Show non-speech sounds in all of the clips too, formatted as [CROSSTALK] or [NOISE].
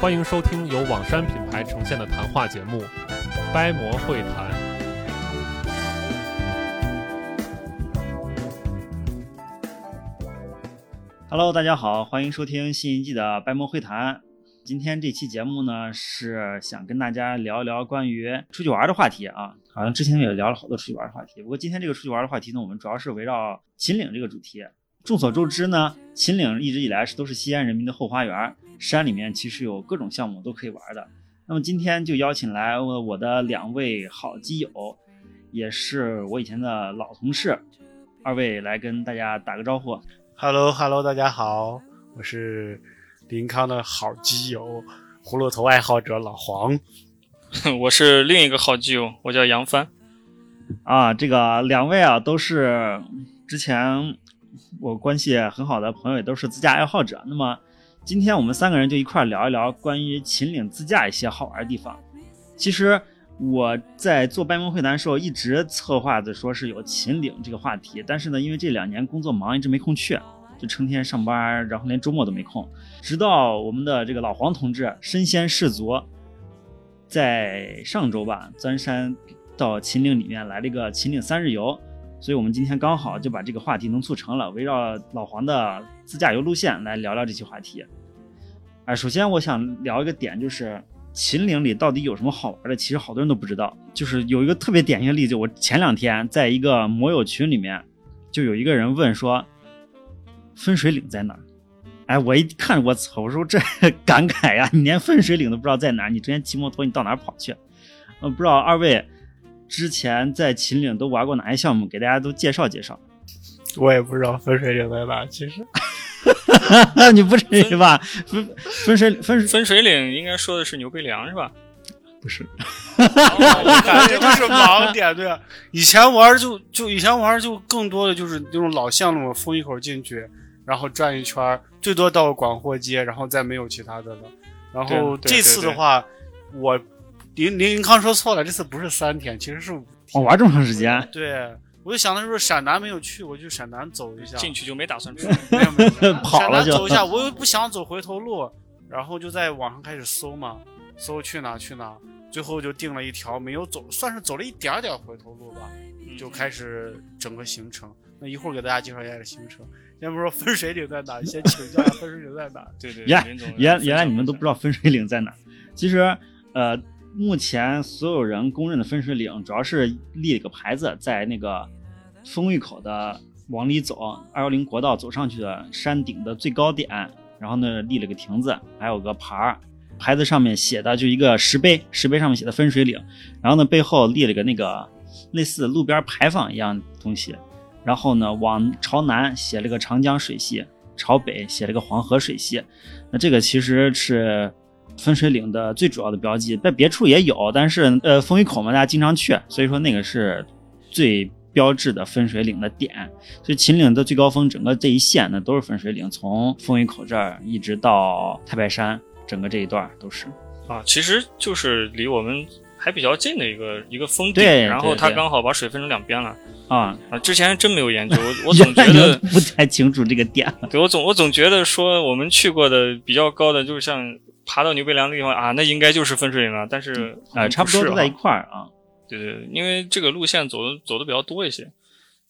欢迎收听由网山品牌呈现的谈话节目《掰馍会谈》。Hello，大家好，欢迎收听新一季的《掰馍会谈》。今天这期节目呢，是想跟大家聊一聊关于出去玩的话题啊。好像之前也聊了好多出去玩的话题，不过今天这个出去玩的话题呢，我们主要是围绕秦岭这个主题。众所周知呢，秦岭一直以来是都是西安人民的后花园，山里面其实有各种项目都可以玩的。那么今天就邀请来我的两位好基友，也是我以前的老同事，二位来跟大家打个招呼。Hello，Hello，大家好，我是林康的好基友，葫芦头爱好者老黄。[LAUGHS] 我是另一个好基友，我叫杨帆。啊，这个两位啊，都是之前我关系很好的朋友，也都是自驾爱好者。那么今天我们三个人就一块聊一聊关于秦岭自驾一些好玩的地方。其实我在做掰馍会谈的时候，一直策划着说是有秦岭这个话题，但是呢，因为这两年工作忙，一直没空去，就成天上班，然后连周末都没空。直到我们的这个老黄同志身先士卒，在上周吧，钻山到秦岭里面来了一个秦岭三日游，所以我们今天刚好就把这个话题能促成了，围绕老黄的自驾游路线来聊聊这期话题。哎，首先我想聊一个点，就是秦岭里到底有什么好玩的？其实好多人都不知道。就是有一个特别典型的例子，我前两天在一个摩友群里面，就有一个人问说，分水岭在哪儿？哎，我一看，我操！我说这 [LAUGHS] 感慨呀，你连分水岭都不知道在哪儿，你之前骑摩托你到哪跑去？呃，不知道二位之前在秦岭都玩过哪些项目？给大家都介绍介绍。我也不知道分水岭在哪，其实 [LAUGHS] 你不至于吧？分分水分分水岭应该说的是牛背梁是吧？不是，我感觉就是盲点，对啊。[LAUGHS] 以前玩就就以前玩就更多的就是那种老线路，封一口进去，然后转一圈，最多到广货街，然后再没有其他的了。然后这次的话，我林林林康说错了，这次不是三天，其实是五天。我玩这么长时间，对，我就想的是陕南没有去，我就陕南走一下。进去就没打算出。没有没有 [LAUGHS] 跑了就陕南走一下，我又不想走回头路，然后就在网上开始搜嘛，搜去哪去哪，最后就定了一条没有走，算是走了一点点回头路吧，就开始整个行程。那一会儿给大家介绍一下这行程。先不说分水岭在哪，先请教一下分水岭在哪。[LAUGHS] 对对，原林总原原来你们都不知道分水岭在哪。其实，呃，目前所有人公认的分水岭，主要是立了个牌子，在那个丰峪口的往里走，二幺零国道走上去的山顶的最高点，然后呢立了个亭子，还有个牌儿，牌子上面写的就一个石碑，石碑上面写的分水岭，然后呢背后立了个那个类似路边牌坊一样东西，然后呢往朝南写了个长江水系，朝北写了个黄河水系，那这个其实是分水岭的最主要的标记，在别处也有，但是呃风雨口嘛，大家经常去，所以说那个是最标志的分水岭的点。所以秦岭的最高峰，整个这一线呢都是分水岭，从风雨口这儿一直到太白山，整个这一段都是。啊，其实就是离我们还比较近的一个一个峰顶，对然后它刚好把水分成两边了啊，啊。之前真没有研究，我 [LAUGHS] 我总觉得，不太清楚这个点。对我总我总觉得说我们去过的比较高的，就是像爬到牛背梁的地方啊，那应该就是分水岭了。但是好啊、像差不多都在一块儿啊。对对，对因为这个路线走的走的比较多一些，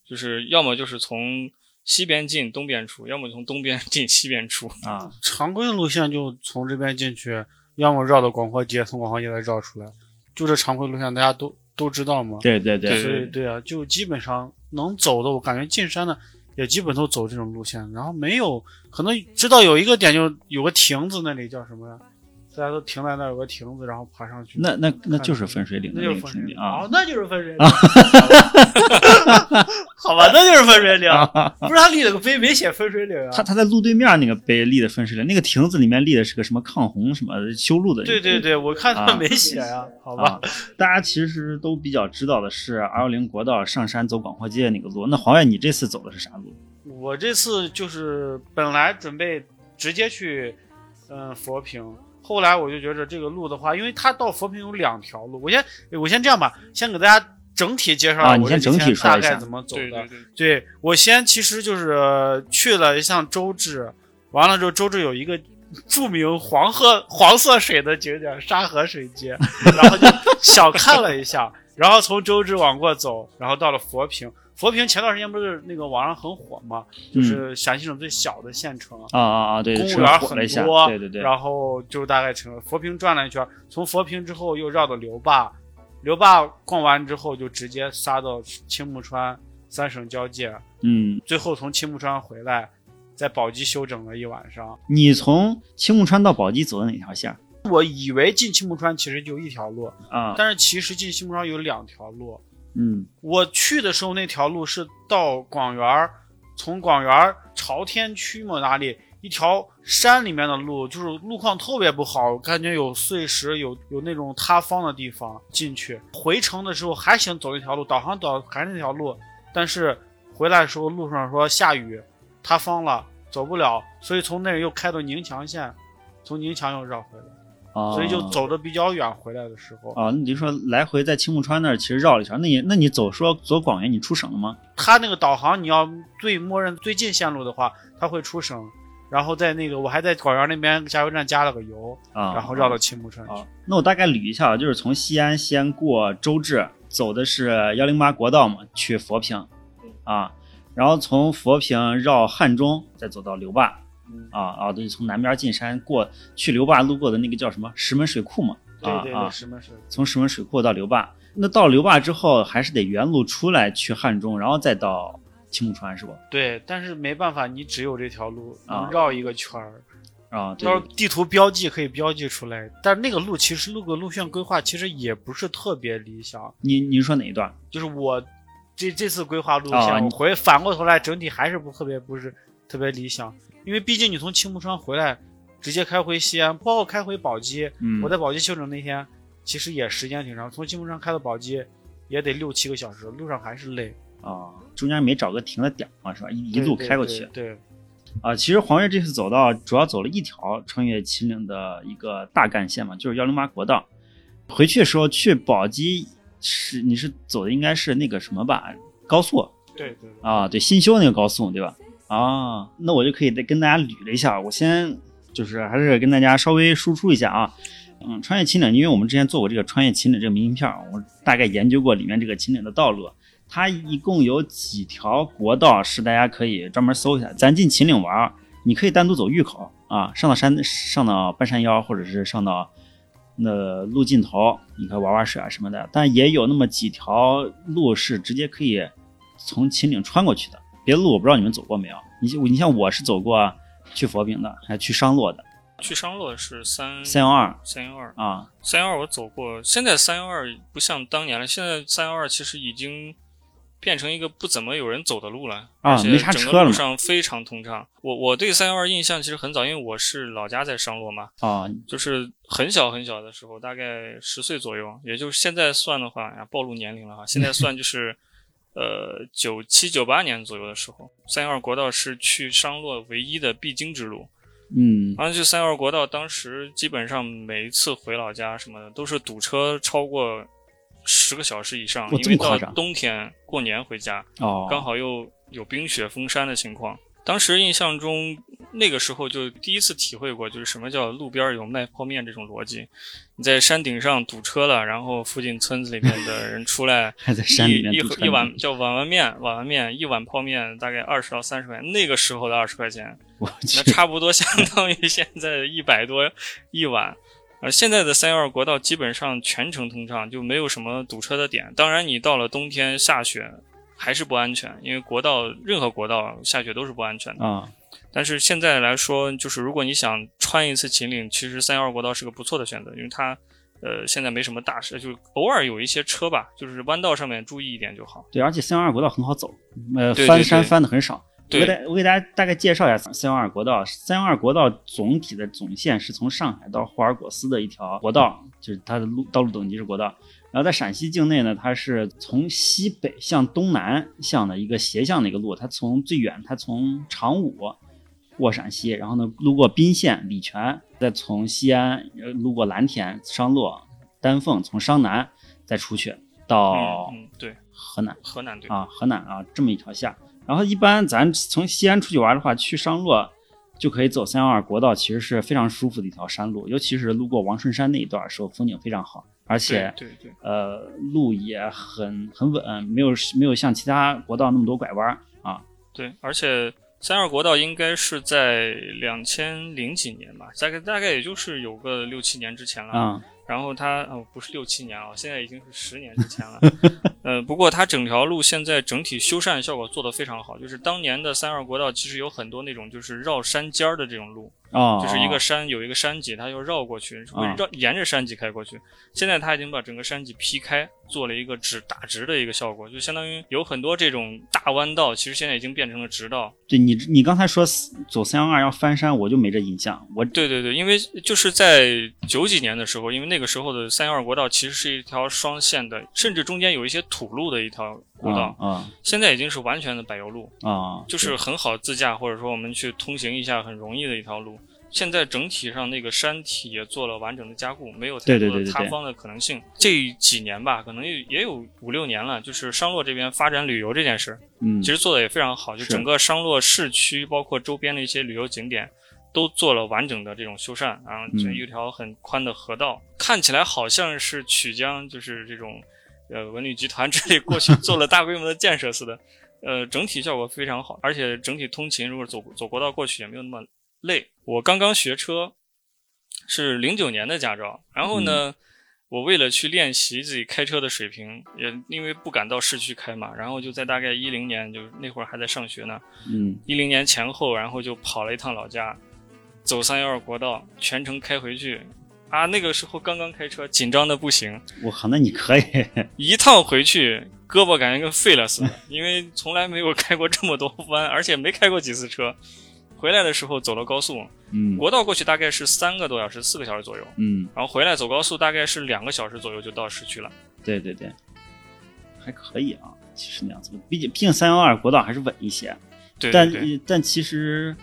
就是要么就是从西边进东边出，要么从东边进西边出。啊，常规的路线就从这边进去，要么绕到广货街，从广货街再绕出来，就这常规路线大家都都知道嘛。对对对，所以对啊，就基本上能走的，我感觉进山的也基本都走这种路线，然后没有可能知道有一个点就有个亭子，那里叫什么呀？大家都停在那儿有个亭子，然后爬上去。那那那就是分水岭的那就是分水岭景啊哦，。那就是分水岭。[LAUGHS] 好吧，那就是分水岭。[LAUGHS] 不是他立了个碑，没写分水岭啊。他他在路对面那个碑立的分水岭，那个亭子里面立的是个什么抗洪什么修路的。对对对，我看他啊没写呀。好吧啊，，大家其实都比较知道的是二幺零国道上山走广货街那个路。那黄月，你这次走的是啥路？我这次就是本来准备直接去嗯佛坪，后来我就觉着这个路的话，因为它到佛坪有两条路，我先我先这样吧，先给大家整体介绍啊你先整体大说一下概怎么走的。对对对，对我先其实就是呃去了一趟周至，完了之后周至有一个著名黄褐黄色水的景点沙河水街，然后就小看了一下，然后从周至往过走，然后到了佛坪。佛坪前段时间不是那个网上很火嘛，就是陕西省最小的县城。啊啊啊，对，公务员火了一下，多，对对对，然后就大概成了佛坪转了一圈，从佛坪之后又绕到刘坝，刘坝逛完之后就直接杀到青木川三省交界，嗯，最后从青木川回来，在宝鸡休整了一晚上。你从青木川到宝鸡走的哪条线？我以为进青木川其实就一条路啊，但是其实进青木川有两条路。嗯，我去的时候那条路是到广元，从广元朝天区嘛哪里一条山里面的路，就是路况特别不好，感觉有碎石，有有那种塌方的地方进去。回程的时候还想走一条路，导航导还是那条路，但是回来的时候路上说下雨，塌方了，走不了，所以从那又开到宁强县，从宁强又绕回来。所以就走的比较远，回来的时候啊，那就说来回在青木川那儿其实绕了一圈。那你那你走说走广元，你出省了吗？他那个导航你要最默认最近线路的话，他会出省。然后在那个我还在广元那边加油站加了个油啊，然后绕到青木川去。那我大概捋一下，就是从西安先过周至，走的是幺零八国道嘛，去佛坪啊，然后从佛坪绕汉中，再走到刘坝。啊啊，对，从南边进山过去刘坝路过的那个叫什么石门水库嘛？对对对，石门水。从石门水库到刘坝，那到刘坝之后还是得原路出来去汉中，然后再到青木川，是不？对，但是没办法，你只有这条路能绕一个圈儿啊。到时候地图标记可以标记出来，但那个路其实路个路线规划其实也不是特别理想。你你说哪一段？就是我这这次规划路线，我回反过头来整体还是不特别不是特别理想。因为毕竟你从青木川回来，直接开回西安，包括开回宝鸡。嗯，我在宝鸡休整那天，其实也时间挺长，从青木川开到宝鸡，也得六七个小时，路上还是累啊。中间没找个停的点嘛，是吧？一一路开过去。对。啊，其实黄月这次走到主要走了一条穿越秦岭的一个大干线嘛，就是幺零八国道。回去的时候去宝鸡是你是走的应该是那个什么吧？高速。对对。啊，对，新修那个高速，对吧？啊，那我就可以再跟大家捋了一下。我先就是还是跟大家稍微输出一下啊。嗯，穿越秦岭，因为我们之前做过这个穿越秦岭这个明信片，我大概研究过里面这个秦岭的道路。它一共有几条国道是大家可以专门搜一下。咱进秦岭玩，你可以单独走峪口啊，上到山上到半山腰，或者是上到那路尽头，你可以玩玩水啊什么的。但也有那么几条路是直接可以从秦岭穿过去的。别的路我不知道你们走过没有？你你像我是走过去佛坪的，还去商洛的。去商洛是三三幺二，三幺二啊，三幺二我走过。现在三幺二不像当年了，现在三幺二其实已经变成一个不怎么有人走的路了啊，没啥车了。路上非常通畅。我我对三幺二印象其实很早，因为我是老家在商洛嘛啊，就是很小很小的时候，大概十岁左右，也就是现在算的话呀，暴露年龄了哈。现在算就是。呃，九七九八年左右的时候，三幺二国道是去商洛唯一的必经之路。嗯，然后就三幺二国道，当时基本上每一次回老家什么的，都是堵车超过十个小时以上，因为到冬天过年回家，哦，刚好又有冰雪封山的情况。当时印象中。那个时候就第一次体会过，就是什么叫路边有卖泡面这种逻辑。你在山顶上堵车了，然后附近村子里面的人出来，还在山里面一一碗叫碗碗面，碗碗面一碗泡面大概二十到三十块钱，那个时候的二十块钱，那差不多相当于现在一百多一碗。而现在的三幺二国道基本上全程通畅，就没有什么堵车的点。当然，你到了冬天下雪还是不安全，因为国道任何国道下雪都是不安全的啊。但是现在来说，就是如果你想穿一次秦岭，其实三幺二国道是个不错的选择，因为它，呃，现在没什么大事，就偶尔有一些车吧，就是弯道上面注意一点就好。对，而且三幺二国道很好走，呃，翻山翻的很少。我给大我给大家大概介绍一下三幺二国道。三幺二国道总体的总线是从上海到霍尔果斯的一条国道，就是它的路道路等级是国道。然后在陕西境内呢，它是从西北向东南向的一个斜向的一个路，它从最远，它从长武。过陕西，然后呢，路过彬县、礼泉，再从西安路过蓝田、商洛、丹凤，从商南再出去到对河南，河南对啊，河南啊，这么一条线。然后一般咱从西安出去玩的话，去商洛就可以走三幺二国道，其实是非常舒服的一条山路，尤其是路过王顺山那一段时候，风景非常好，而且对对对，呃路也很很稳，没有没有像其他国道那么多拐弯啊。对，而且三二国道应该是在两千零几年吧，大概大概也就是有个六七年之前了。啊、然后它哦不是六七年啊，现在已经是十年之前了。[LAUGHS] 呃，不过它整条路现在整体修缮效果做得非常好，就是当年的三二国道其实有很多那种就是绕山尖儿的这种路，哦，就是一个山有一个山脊，它要绕过去，绕沿着山脊开过去。现在它已经把整个山脊劈开，做了一个直打直的一个效果，就相当于有很多这种大弯道，其实现在已经变成了直道。对你你刚才说走三幺二要翻山，我就没这印象。我对对对，因为就是在九几年的时候，因为那个时候的三幺二国道其实是一条双线的，甚至中间有一些土路的一条国道，啊现在已经是完全的柏油路，啊。啊，就是很好自驾或者说我们去通行一下很容易的一条路。现在整体上那个山体也做了完整的加固，没有太多的塌方的可能性。这几年吧，可能也也有五六年了，就是商洛这边发展旅游这件事，嗯，其实做的也非常好，就整个商洛市区，包括周边的一些旅游景点，都做了完整的这种修缮，然后这嗯。一条很宽的河道，看起来好像是曲江，就是这种呃文旅集团 [LAUGHS] 这里过去做了大规模的建设似的，呃，整体效果非常好，而且整体通勤如果走走国道过去也没有那么累。我刚刚学车，是零九年的驾照，然后呢。我为了去练习自己开车的水平，也因为不敢到市区开嘛，然后就在大概一零年，就那会儿还在上学呢，嗯一零年前后，然后就跑了一趟老家，走三幺二国道，全程开回去。啊，那个时候刚刚开车，紧张的不行，我靠，那你可以，[LAUGHS] 一趟回去胳膊感觉跟废了似的，因为从来没有开过这么多弯，而且没开过几次车。回来的时候走了高速，嗯国道过去大概是三个多小时、四个小时左右，嗯，然后回来走高速大概是两个小时左右就到市区了。对对对，还可以啊，其实那样子，毕竟毕竟三幺二国道还是稳一些，对但但其实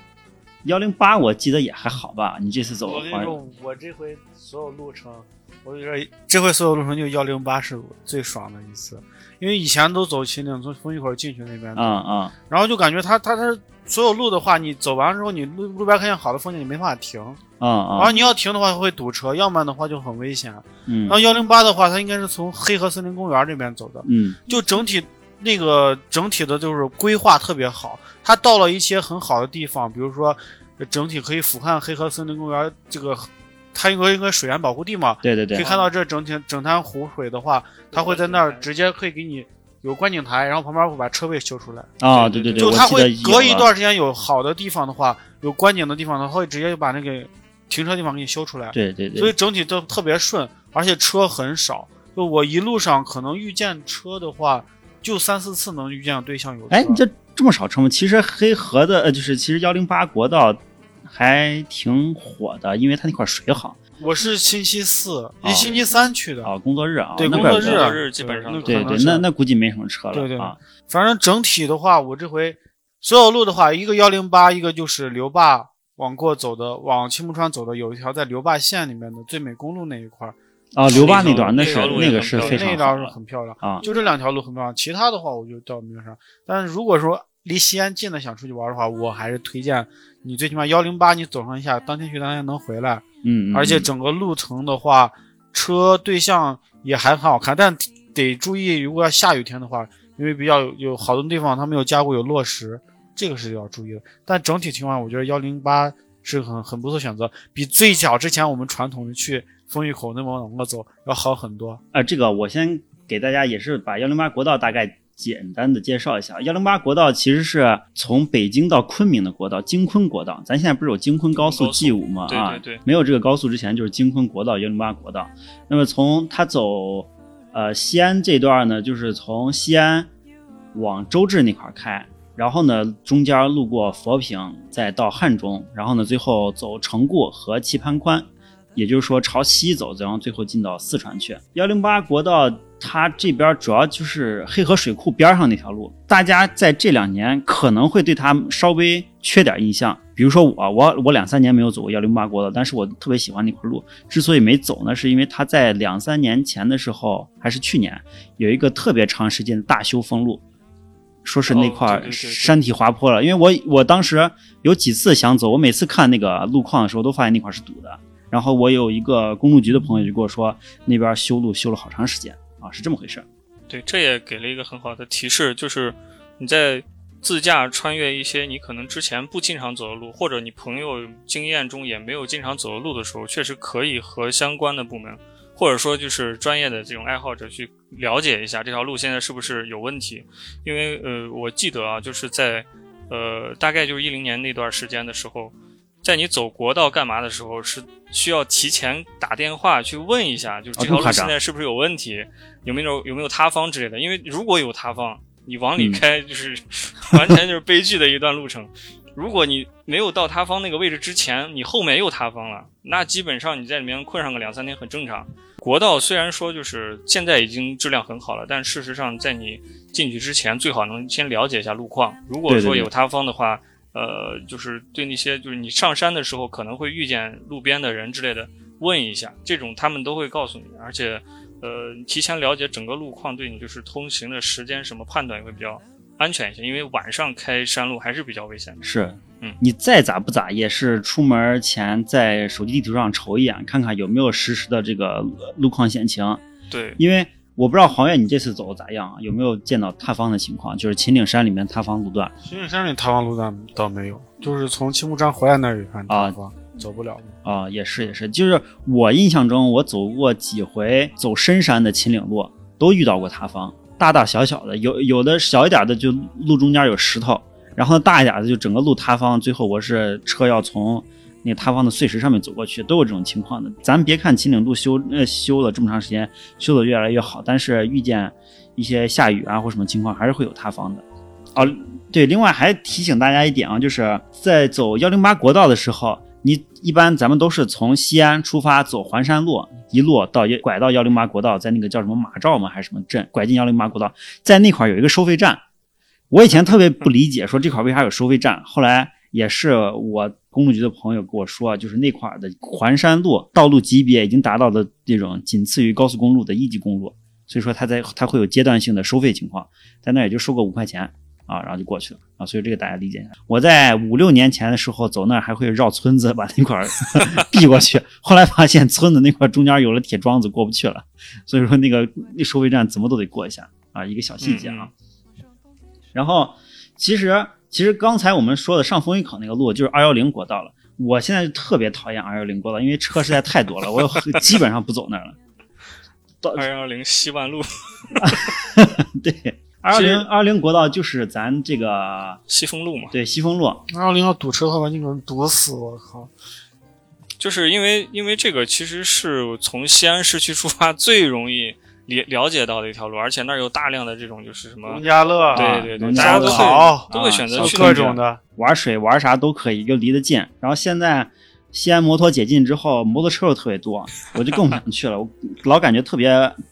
幺零八我记得也还好吧，你这次走的话，我跟你说，我这回所有路程，我觉得这回所有路程就幺零八是最爽的一次，因为以前都走秦岭，从丰峪口进去那边，嗯嗯。然后就感觉它它它所有路的话，你走完之后，你路路边看见好的风景，你没办法停，啊然后啊，你要停的话会堵车，要不然的话就很危险。嗯。然后幺零八的话，它应该是从黑河森林公园这边走的，嗯。就整体那个整体的就是规划特别好，它到了一些很好的地方，比如说呃整体可以俯瞰黑河森林公园这个，它应该应该水源保护地嘛，对对对。可以，看到这整体整滩湖水的话，它会在那儿直接可以给你有观景台，然后旁边会把车位修出来，啊对对对，就它会隔一段时间有好的地方的话，有观景的地方的话，会直接就把那个停车地方给你修出来，对对对，所以整体都特别顺，而且车很少。就我一路上可能遇见车的话，就三四次能遇见对象有车。哎，你这这么少车吗？其实黑河的，呃，就是其实幺零八国道还挺火的，因为它那块水好我是星期四、一星期三去的，啊，工作日啊，对工作日啊工作日基本上对对，那那估计没什么车了对对啊，反正整体的话，我这回所有路的话，一个幺零八，一个就是刘坝往过走的，往青木川走的，有一条在刘坝县里面的最美公路那一块儿，啊，刘坝那那段那是那个是那一条是很漂亮。啊，就这两条路很漂亮，其他的话我就倒没有啥。但是如果说离西安近的想出去玩的话，我还是推荐你最起码幺零八你走上一下，当天去当天能回来，嗯，嗯而且嗯整个路程的话，车对象也还很好看，但得注意，如果要下雨天的话，因为比较有有好多地方它没有加固有落石，这个是要注意的。但整体情况，我觉得幺零八是很很不错选择，比最早之前我们传统的去丰峪口那么往过走要好很多。啊，这个我先给大家也是把幺零八国道大概简单的介绍一下。幺零八国道其实是从北京到昆明的国道，京昆国道。咱现在不是有京昆高速 G 五吗？对啊，对对没有这个高速之前就是京昆国道幺零八国道。那么从它走呃西安这段呢，就是从西安往周至那块儿开。然后呢，中间路过佛坪，再到汉中，然后呢，最后走成固和棋盘关，也就是说朝西走，然后最后进到四川去。幺零八国道它这边主要就是黑河水库边上那条路，大家在这两年可能会对它稍微缺点印象。比如说我，我我两三年没有走过幺零八国道，但是我特别喜欢那块路。之所以没走呢，是因为它在两三年前的时候，还是去年，有一个特别长时间的大修封路。说是那块山体滑坡了。因为我我当时有几次想走，我每次看那个路况的时候，都发现那块是堵的。然后我有一个公路局的朋友就跟我说，那边修路修了好长时间啊，是这么回事。对，这也给了一个很好的提示，就是你在自驾穿越一些你可能之前不经常走的路，或者你朋友经验中也没有经常走的路的时候，确实可以和相关的部门，或者说就是专业的这种爱好者去了解一下这条路现在是不是有问题。因为呃，我记得啊，就是在呃大概就是一零年那段时间的时候，在你走国道干嘛的时候，是需要提前打电话去问一下，就是这条路现在是不是有问题，有没有有没有塌方之类的。因为如果有塌方，你往里嗯开就是、[LAUGHS] 完全就是悲剧的一段路程。如果你没有到塌方那个位置之前，你后面又塌方了，那基本上你在里面困上个两三天很正常。国道虽然说就是现在已经质量很好了，但事实上在你进去之前，最好能先了解一下路况。如果说有塌方的话，呃，就是对那些就是你上山的时候可能会遇见路边的人之类的，问一下，这种他们都会告诉你，而且呃，提前了解整个路况，对你就是通行的时间什么判断也会比较安全一些，因为晚上开山路还是比较危险的。是，嗯你再咋不咋，也是出门前在手机地图上瞅一眼，看看有没有实时的这个路况险情。对，因为我不知道黄月你这次走的咋样啊，有没有见到塌方的情况？就是秦岭山里面塌方路段秦岭山里塌方路段倒没有，就是从青木山回来那儿有看塌方，走不了了。啊、也是也是，就是我印象中我走过几回走深山的秦岭路，都遇到过塌方，大大小小的，有有的小一点的就路中间有石头，然后大一点的就整个路塌方，最后我是车要从那塌方的碎石上面走过去，都有这种情况的。咱别看秦岭路修呃修了这么长时间，修的越来越好，但是遇见一些下雨啊或什么情况，还是会有塌方的。哦，对，另外还提醒大家一点啊，就是在走幺零八国道的时候，你一般咱们都是从西安出发走环山路，一路到拐到幺零八国道，在那个叫什么马赵吗还是什么镇，拐进幺零八国道，在那块儿有一个收费站。我以前特别不理解，说这块儿为啥有收费站，后来也是我公路局的朋友跟我说啊，就是那块儿的环山路道路级别已经达到了这种仅次于高速公路的一级公路，所以说它在它会有阶段性的收费情况，在那也就收个五块钱。啊，然后就过去了啊，所以这个大家理解一下。我在五六年前的时候走那儿还会绕村子把那块儿 [LAUGHS] 避过去，后来发现村子那块儿中间有了铁桩子过不去了，所以说那个那收费站怎么都得过一下啊，一个小细节啊。然后其实其实刚才我们说的上风峪口那个路就是二幺零国道了，我现在就特别讨厌二幺零国道，因为车实在太多了，我有 [LAUGHS] 基本上不走那儿了。二幺零西万路、[LAUGHS] 对，二幺零二幺零国道就是咱这个西风路嘛，对西风路，二幺零要堵车的话，把你给人堵死！我靠！就是因为因为这个其实是从西安市区出发最容易了了解到的一条路，而且那儿有大量的这种就是什么农，家乐，对对大家都家乐烤会都会选择去那种的。玩水玩啥都可以，就离得近。然后现在西安摩托解禁之后，摩托车又特别多，[LAUGHS] 我就更不想去了。我老感觉特别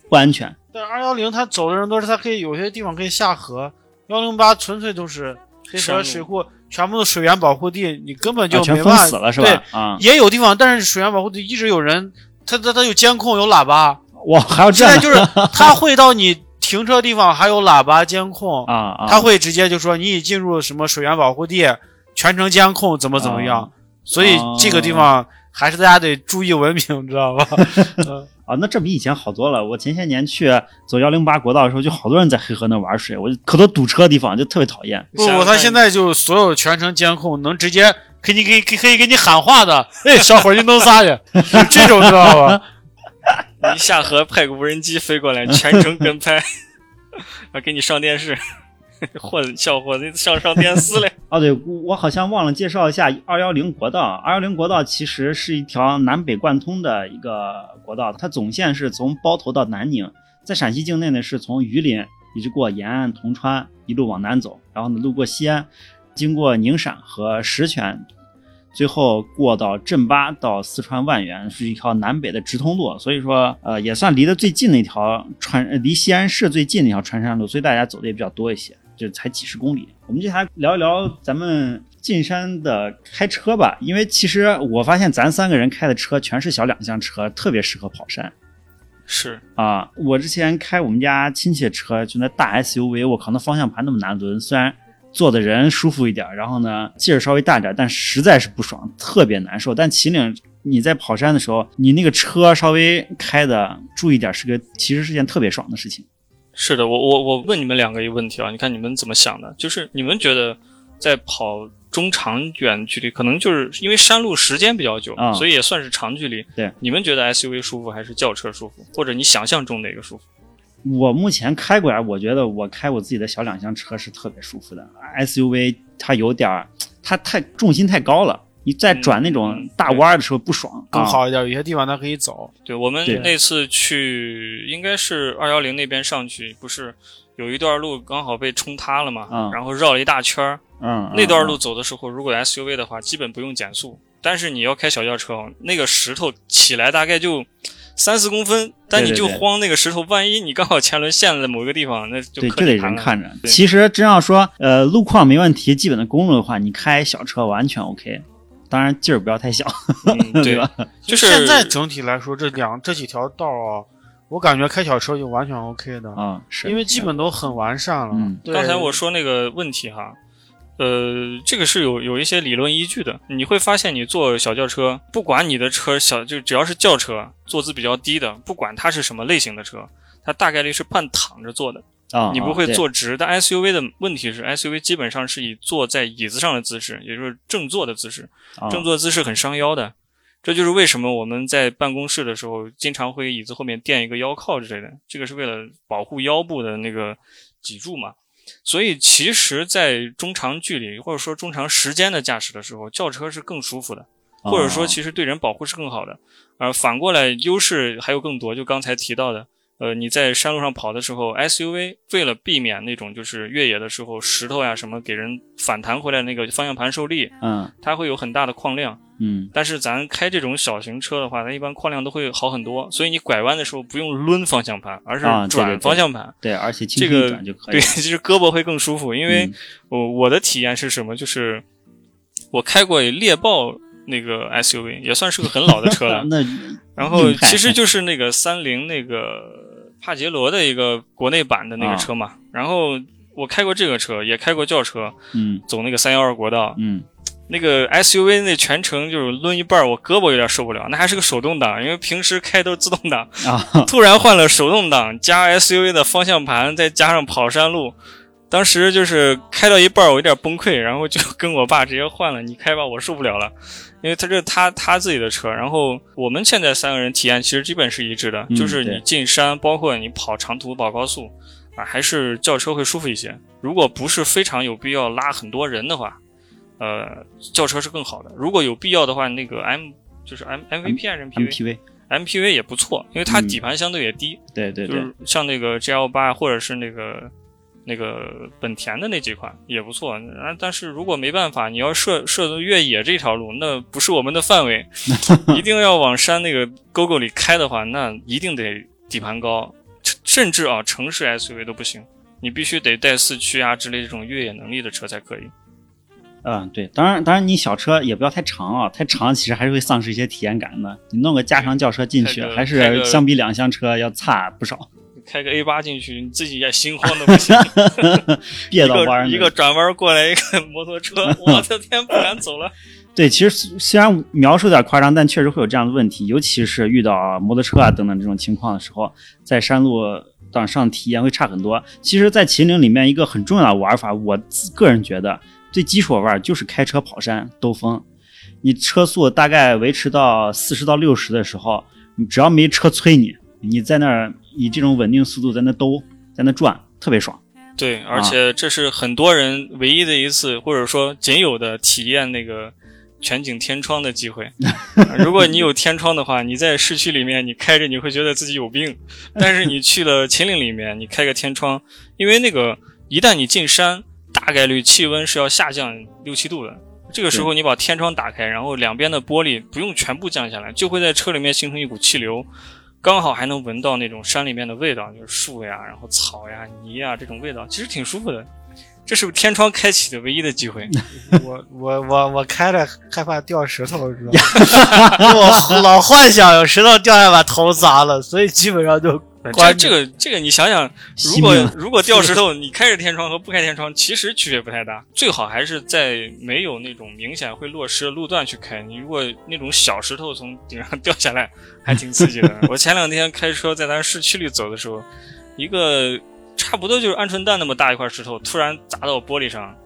不安全。但二幺零它走的人多是他可以有些地方可以下河，幺零八纯粹都是黑河水库，全部的水源保护地，你根本就没办法。封死了是对吧？，啊，也有地方，但是水源保护地一直有人，他他他有监控有喇叭，哇，还有这样现在就是他会到你停车地方还有喇叭监控，啊啊！他会直接就说你已进入什么水源保护地，全程监控怎么怎么样，啊所以这个地方还是大家得注意文明，知道吧？[LAUGHS] 嗯啊，那这比以前好多了。我前些年去走幺零八国道的时候，就好多人在黑河那玩水，我就可多堵车的地方，就特别讨厌。不不，他现在就所有全程监控，能直接给你给给可以给你喊话的，哎，小伙儿你弄啥去？[LAUGHS] 就这种知道吧？一下河派个无人机飞过来，全程跟拍，[LAUGHS] 啊，给你上电视，混小伙子上上电视嘞。哦，对，我我好像忘了介绍一下二幺零国道。二幺零国道其实是一条南北贯通的一个国道，它总线是从包头到南宁，在陕西境内呢是从榆林一直过延安、铜川，一路往南走，然后呢路过西安，经过宁陕和石泉，最后过到镇巴到四川万源，是一条南北的直通路，所以说呃也算离得最近的一条穿，呃离西安市最近的一条穿山路，所以大家走的也比较多一些。就才几十公里。我们接下来聊一聊咱们进山的开车吧，因为其实我发现咱三个人开的车全是小两厢车，特别适合跑山。是啊。我之前开我们家亲戚的车，就那大 SUV，我靠，那方向盘那么难抡，虽然坐的人舒服一点，然后呢劲儿稍微大点，但实在是不爽，特别难受。但秦岭你在跑山的时候，你那个车稍微开的注意点，是个其实是件特别爽的事情。是的，我我我问你们两个一个问题啊，你看你们怎么想的？就是你们觉得在跑中长远距离，可能就是因为山路时间比较久，啊所以也算是长距离。对，你们觉得 SUV 舒服还是轿车舒服？或者你想象中哪个舒服？我目前开过来，我觉得我开我自己的小两厢车是特别舒服的。SUV 它有点儿，它太重心太高了，你再转那种嗯大弯儿的时候不爽。啊。更好一点，有些地方它可以走。对我们那次去，应该是二幺零那边上去，不是有一段路刚好被冲塌了嘛，嗯然后绕了一大圈儿。嗯，那段嗯路走的时候，如果 SUV 的话，基本不用减速。但是你要开小轿车哦，那个石头起来大概就三四公分，但你就慌那个石头，万一你刚好前轮陷在某一个地方，那就对，就得人看着。其实真要说，呃，路况没问题，基本的公路的话，你开小车完全 OK。当然劲儿不要太小，嗯，[LAUGHS] 对吧？就是现在整体来说，这两这几条道啊，我感觉开小车就完全 OK 的，啊，是因为基本都很完善了。嗯刚才我说那个问题哈，呃，这个是有有一些理论依据的。你会发现，你坐小轿车，不管你的车小，就只要是轿车，坐姿比较低的，不管它是什么类型的车，它大概率是半躺着坐的，啊，你不会坐直。但 SUV 的问题是，SUV 基本上是以坐在椅子上的姿势，也就是正坐的姿势，啊正坐姿势很伤腰的。这就是为什么我们在办公室的时候，经常会椅子后面垫一个腰靠之类的，这个是为了保护腰部的那个脊柱嘛。所以其实，在中长距离或者说中长时间的驾驶的时候，轿车是更舒服的，或者说啊其实对人保护是更好的。而反过来，优势还有更多，就刚才提到的，呃，你在山路上跑的时候，SUV 为了避免那种就是越野的时候石头呀什么给人反弹回来那个方向盘受力，嗯它会有很大的矿量。嗯但是咱开这种小型车的话，它一般矿量都会好很多，所以你拐弯的时候不用抡方向盘，而是转啊对对对方向盘。对，而且轻这个就可以对，其实胳膊会更舒服，因为嗯我我的体验是什么？就是我开过猎豹那个 SUV，也算是个很老的车了。[LAUGHS] 那然后其实就是那个三菱那个帕杰罗的一个国内版的那个车嘛。然后我开过这个车，也开过轿车，嗯走那个三幺二国道，嗯那个 SUV 那全程就是抡一半儿，我胳膊有点受不了。那还是个手动挡，因为平时开都是自动挡，啊突然换了手动挡，加 SUV 的方向盘，再加上跑山路，当时就是开到一半儿，我有点崩溃，然后就跟我爸直接换了，你开吧，我受不了了。因为他这他他自己的车，然后我们现在三个人体验其实基本是一致的，嗯就是你进山，包括你跑长途跑高速，啊，还是轿车会舒服一些。如果不是非常有必要拉很多人的话，呃，轿车是更好的。如果有必要的话，那个 M 就是 M MVP 还是 MPV MPV，MPV 也不错，因为它嗯底盘相对也低，对对对。就是像那个 GL 八或者是那个那个本田的那几款也不错。啊，但是如果没办法，你要涉涉足越野这条路，那不是我们的范围，[LAUGHS] 一定要往山那个沟沟里开的话，那一定得底盘高，甚甚至啊城市 SUV 都不行，你必须得带四驱啊之类这种越野能力的车才可以。嗯，对，当然，当然，你小车也不要太长啊，太长其实还是会丧失一些体验感的。你弄个加长轿车进去，还是相比两厢车要差不少，开个 A 八进去，你自己也心慌的不行。[LAUGHS] 别到弯儿那一个一个转弯过来一个 [LAUGHS] 摩托车，[LAUGHS] 我的天，不敢走了。对，其实虽然描述有点夸张，但确实会有这样的问题，尤其是遇到摩托车啊等等这种情况的时候，在山路道上体验会差很多。其实，在秦岭里面一个很重要的玩法，我自个人觉得最基础的玩儿就是开车跑山兜风。你车速大概维持到四十到六十的时候，你只要没车催你，你在那儿以这种稳定速度在那兜，在那转，特别爽。对，而且这是很多人唯一的一次，或者说仅有的体验那个全景天窗的机会。[LAUGHS] 啊如果你有天窗的话，你在市区里面你开着，你会觉得自己有病；但是你去了秦岭里面，你开个天窗，因为那个一旦你进山，大概率气温是要下降六七度的。这个时候你把天窗打开，然后两边的玻璃不用全部降下来，就会在车里面形成一股气流，刚好还能闻到那种山里面的味道，就是树呀，然后草呀、泥呀这种味道，其实挺舒服的。这是天窗开启的唯一的机会。我我我我开着，害怕掉石头，知道吗？[LAUGHS] 我老幻想有石头掉下来把头砸了，所以基本上就这关这个这个，你想想，如果如果掉石头，你开着天窗和不开天窗，其实区别不太大。最好还是在没有那种明显会落石的路段去开。你如果那种小石头从顶上 [LAUGHS] 掉下来，还挺刺激的。[LAUGHS] 我前两天开车在咱市区里走的时候，一个差不多就是鹌鹑蛋那么大一块石头，突然砸到我玻璃上。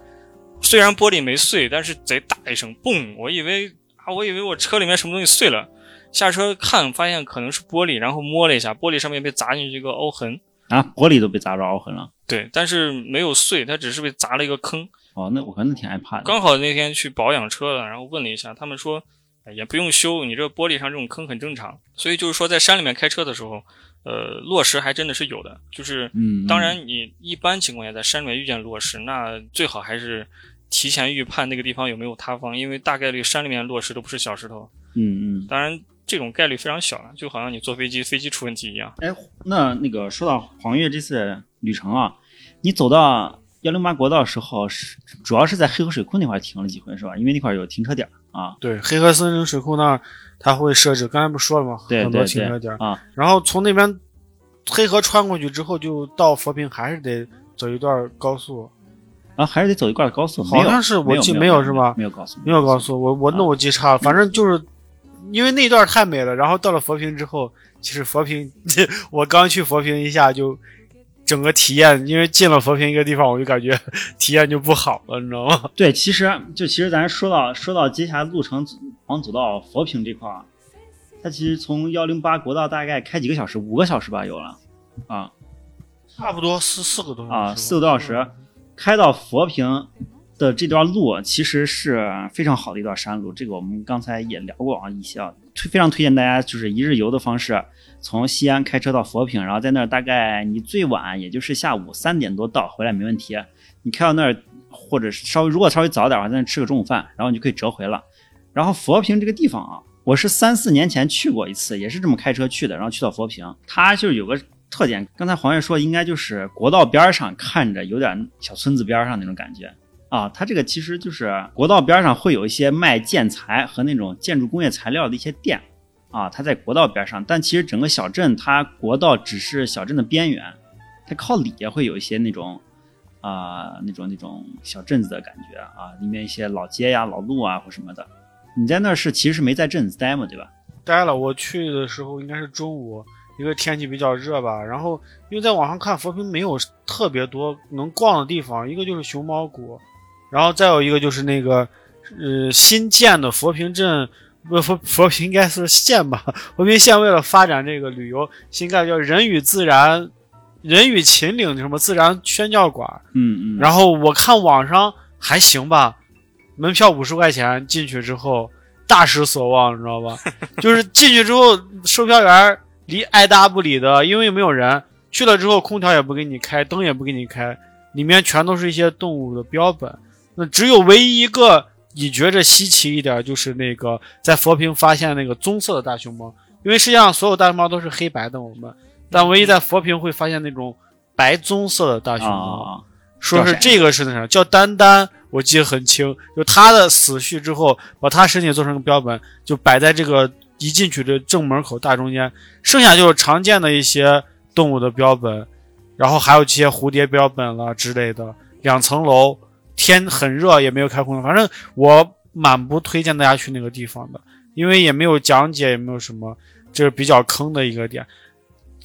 虽然玻璃没碎，但是贼大一声，嘣！我以为啊，我以为我车里面什么东西碎了。下车看，发现可能是玻璃，然后摸了一下，玻璃上面被砸进去一个凹痕。啊，玻璃都被砸着凹痕了。对，但是没有碎，它只是被砸了一个坑。哦，那我可能挺害怕的。刚好那天去保养车了，然后问了一下，他们说、哎也不用修，你这玻璃上这种坑很正常。所以就是说，在山里面开车的时候，呃，落石还真的是有的。就是，嗯，当然你一般情况下在山里面遇见落石，那最好还是提前预判那个地方有没有塌方，因为大概率山里面落石都不是小石头。嗯嗯。当然，这种概率非常小了，就好像你坐飞机，飞机出问题一样。哎，那那个说到黄岳这次旅程啊，你走到幺零八国道的时候，是主要是在黑河水库那块停了几回是吧？因为那块有停车点啊。对黑河森林水库那儿，它会设置，刚才不是说了吗？对很多停车点。啊，然后从那边黑河穿过去之后，就到佛坪，还是得走一段高速。啊还是得走一段高速，好像是我记没没有是吧没有高速，没有高速，我我那我记差了，反正就是因为那段太美了。然后到了佛坪之后，其实佛坪，[LAUGHS] 我刚去佛坪一下就整个体验，因为进了佛坪一个地方，我就感觉 [LAUGHS] 体验就不好了，你知道吗？对，其实就其实咱说到说到接下来路程往走到佛坪这块儿，它其实从幺零八国道大概开几个小时，五个小时吧，有了啊差不多四四个多小时啊，吧四个多小时，开到佛坪的这段路其实是非常好的一段山路，这个我们刚才也聊过啊一些啊，推非常推荐大家就是一日游的方式，从西安开车到佛坪，然后在那儿大概你最晚也就是下午三点多到，回来没问题。你开到那儿，或者是稍微如果稍微早点的话，在那吃个中午饭，然后你就可以折回了。然后佛坪这个地方啊，我是三四年前去过一次，也是这么开车去的，然后去到佛坪，它就有个特点，刚才黄月说应该就是国道边上看着有点小村子边上那种感觉啊，它这个其实就是国道边上会有一些卖建材和那种建筑工业材料的一些店啊，它在国道边上，但其实整个小镇它国道只是小镇的边缘，它靠里也会有一些那种。啊、那种那种小镇子的感觉啊，里面一些老街呀、老路啊或什么的。你在那儿是其实是没在镇子待嘛，对吧？待了。我去的时候应该是中午，一个天气比较热吧。然后因为在网上看佛坪没有特别多能逛的地方，一个就是熊猫谷，然后再有一个就是那个呃新建的佛坪镇。不佛佛坪应该是县吧？佛坪县为了发展这个旅游，新盖叫人与自然、人与秦岭什么自然宣教馆，嗯嗯。然后我看网上还行吧，门票五十块钱进去之后大失所望，你知道吧？[LAUGHS] 就是进去之后，售票员离爱答不理的，因为没有人。去了之后，空调也不给你开，灯也不给你开，里面全都是一些动物的标本。那只有唯一一个你觉着稀奇一点，就是那个在佛坪发现那个棕色的大熊猫，因为世界上所有大熊猫都是黑白的，我们，但唯一在佛坪会发现那种白棕色的大熊猫。啊，说是这个是那啥，叫丹丹，我记得很清。就他的死去之后，把他身体做成个标本，就摆在这个一进去的正门口大中间。剩下就是常见的一些动物的标本，然后还有这些蝴蝶标本了之类的。两层楼，天很热，也没有开空调。反正我蛮不推荐大家去那个地方的，因为也没有讲解，也没有什么，这是比较坑的一个点。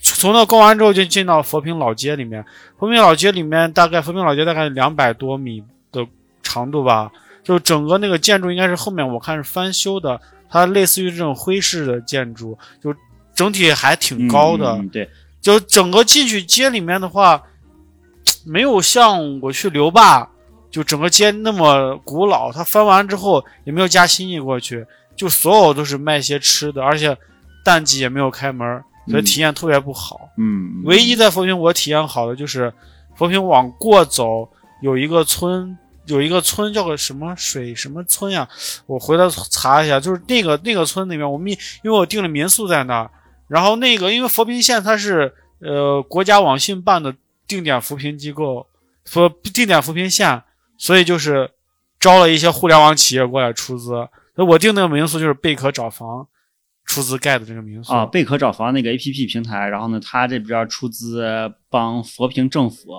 从那逛完之后，就进到佛坪老街里面。佛坪老街里面大概佛坪老街大概两百多米的长度吧，就整个那个建筑应该是后面我看是翻修的，它类似于这种徽式的建筑，就整体还挺高的。对，就整个进去街里面的话，没有像我去留坝，就整个街那么古老。它翻完之后也没有加新意过去，就所有都是卖些吃的，而且淡季也没有开门，所以嗯体验特别不好。嗯，唯一在佛坪我体验好的就是佛坪往过走有一个村，有一个村叫个什么水什么村呀？我回来查一下，就是那个那个村里面，我们因为我订了民宿在那儿，然后那个因为佛坪县它是呃国家网信办的定点扶贫机构，说定点扶贫线，所以就是招了一些互联网企业过来出资。那我订那个民宿就是贝壳找房出资盖的这个民宿啊，贝壳找房那个 A P P 平台，然后呢，他这边出资帮佛坪政府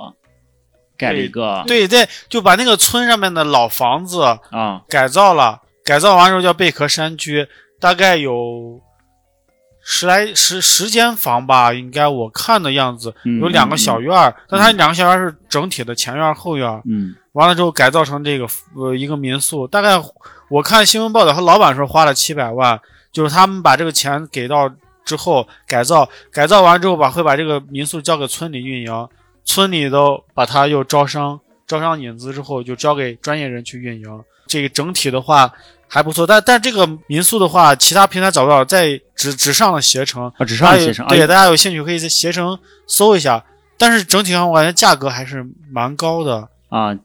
盖了一个对对，就把那个村上面的老房子啊。改造了，改造完之后叫贝壳山居，大概有十来十十间房吧，应该我看的样子嗯有两个小院儿，但它两个小院儿是整体的前院儿后院儿，嗯完了之后改造成这个呃一个民宿，大概我看新闻报道，他老板说花了七百万，就是他们把这个钱给到之后改造，改造完之后把会把这个民宿交给村里运营，村里都把它又招商，招商引资之后就交给专业人去运营。这个整体的话还不错，但但这个民宿的话，其他平台找不到，在只只上了携程，啊，只上了携程对，啊，大家有兴趣可以在携程搜一下。但是整体上我感觉价格还是蛮高的，啊，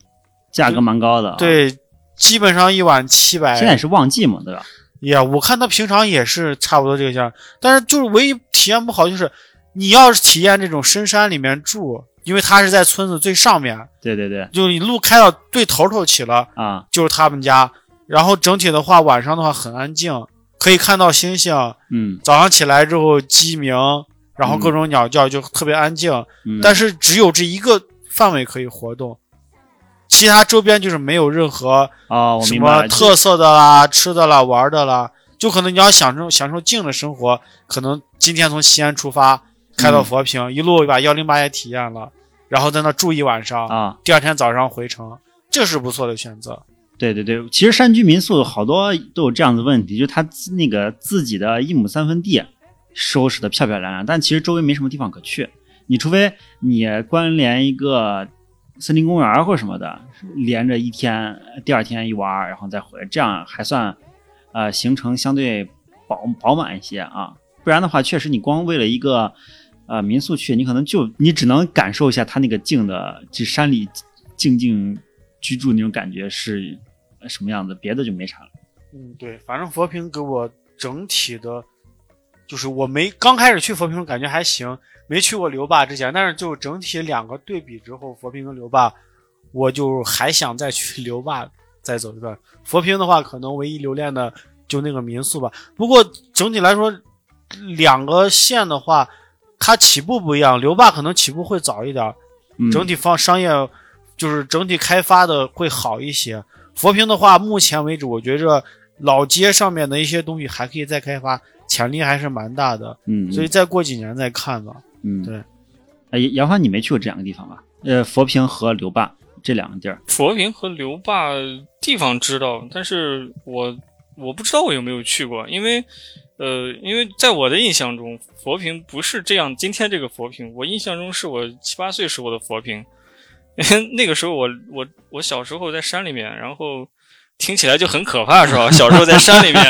价格蛮高的，，对，基本上一晚七百。现在是旺季嘛，对吧？呀，我看他平常也是差不多这个价，但是就是唯一体验不好就是，你要是体验这种深山里面住，因为他是在村子最上面，对对对就你路开到最头头起了，啊，就是他们家。然后整体的话，晚上的话很安静，可以看到星星。嗯早上起来之后鸡鸣，然后各种鸟叫，就特别安静。嗯，但是只有这一个范围可以活动，其他周边就是没有任何啊，什么特色的啦、吃的啦、玩的啦，就可能你要享受享受静的生活，可能今天从西安出发，开到佛坪，一路把幺零八也体验了，然后在那住一晚上，啊，第二天早上回城，这是不错的选择。对对对，其实山居民宿好多都有这样的问题，就是他那个自己的一亩三分地收拾的漂漂亮亮，但其实周围没什么地方可去。你除非你关联一个森林公园或什么的，连着一天，第二天一玩，然后再回，这样还算呃行程相对饱饱满一些啊。不然的话，确实你光为了一个呃民宿去，你可能就你只能感受一下它那个静的，就山里静静居住那种感觉是什么样子，别的就没啥了。嗯，对，反正佛坪给我整体的，就是我没刚开始去佛坪感觉还行，没去过留坝之前，但是就整体两个对比之后，佛坪跟留坝，我就还想再去 [LAUGHS] 留坝再走一段。佛坪的话，可能唯一留恋的就那个民宿吧。不过整体来说，两个县的话，它起步不一样，留坝可能起步会早一点，嗯，整体方商业就是整体开发的会好一些。佛坪的话，目前为止，我觉着老街上面的一些东西还可以再开发，潜力还是蛮大的，嗯，所以再过几年再看吧。嗯，对。哎，杨帆，你没去过这两个地方吧？呃，佛坪和刘坝这两个地儿。佛坪和刘坝地方知道，但是我我不知道我有没有去过，因为呃，因为在我的印象中，佛坪不是这样。今天这个佛坪，我印象中是我七八岁时候的佛坪，[LAUGHS] 那个时候我我我小时候在山里面，然后听起来就很可怕，是吧？[LAUGHS] 小时候在山里面，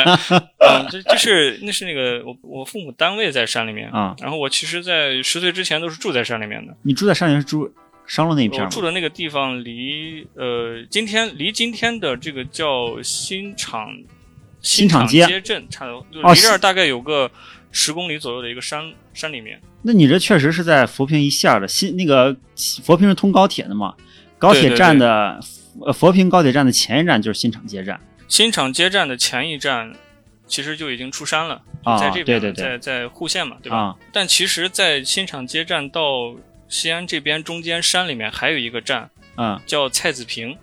嗯，就就是那是那个我我父母单位在山里面啊然后我其实，在十岁之前都是住在山里面的。你住在山里面是住商洛那一片吗？我住的那个地方离呃今天离今天的这个叫新厂厂新厂街街镇差不多，离这儿大概有个十公里左右的一个山山里面。那你这确实是在佛坪一下的新那个佛坪是通高铁的嘛？高铁站的呃佛坪高铁站的前一站就是新场街站新场街站的前一站其实就已经出山了，啊在这边，对对对在在户县嘛，对吧？啊但其实，在新场街站到西安这边中间山里面还有一个站嗯叫蔡子坪，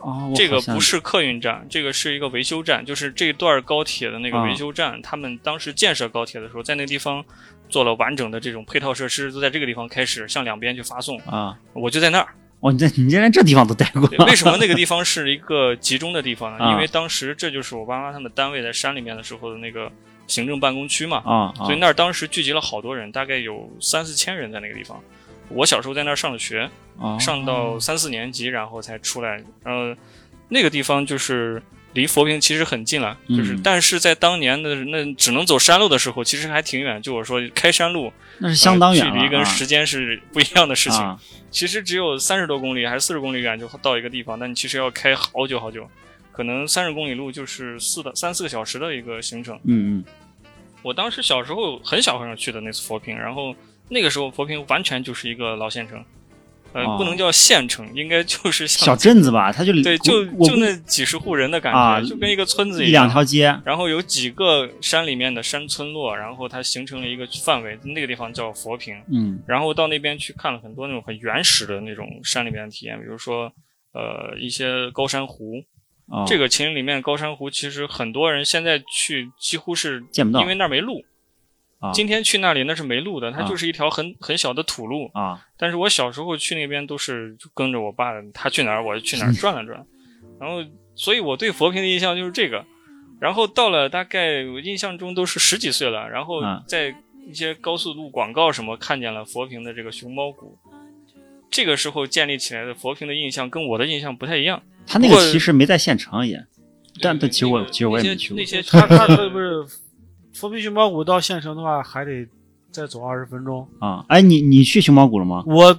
哦，这个不是客运站，这个是一个维修站，就是这段高铁的那个啊维修站。他们当时建设高铁的时候，在那个地方做了完整的这种配套设施，都在这个地方开始向两边去发送。啊我就在那儿。哦，你这你这连这地方都待过为什么 [LAUGHS] 那个地方是一个集中的地方呢？啊因为当时这就是我爸妈他们单位在山里面的时候的那个行政办公区嘛，啊啊所以那儿当时聚集了好多人，大概有三四千人在那个地方。我小时候在那儿上的学，哦上到三四年级，然后才出来。呃，那个地方就是离佛坪其实很近了，就是、嗯但是在当年的那只能走山路的时候，其实还挺远。就我说开山路，那是相当远呃距离跟啊时间是不一样的事情。啊其实只有三十多公里还是四十公里远就到一个地方，但你其实要开好久好久，可能三十公里路就是四的三四个小时的一个行程。嗯嗯我当时小时候很小很小去的那次佛坪，然后那个时候佛坪完全就是一个老县城，呃，哦不能叫县城，应该就是像小镇子吧，它就对，就就那几十户人的感觉，啊就跟一个村子一样。两条街然后有几个山里面的山村落，然后它形成了一个范围，那个地方叫佛坪。嗯然后到那边去看了很多那种很原始的那种山里面的体验，比如说呃一些高山湖。哦这个秦岭里面高山湖，其实很多人现在去几乎是见不到因为那儿没路。啊。今天去那里那是没路的，它啊。就是一条很很小的土路。啊。但是我小时候去那边都是跟着我爸，他去哪儿我就去哪儿转了转，[LAUGHS] 然后所以我对佛坪的印象就是这个。然后到了大概我印象中都是十几岁了，然后啊在一些高速路广告什么看见了佛坪的这个熊猫谷，这个时候建立起来的佛坪的印象跟我的印象不太一样。他那个其实没在县城也，但对但其实我其实我也那些没去过。那些他他这不是佛坪熊猫谷到县城的话，还得再走二十分钟。啊。哎，你你去熊猫谷了吗？我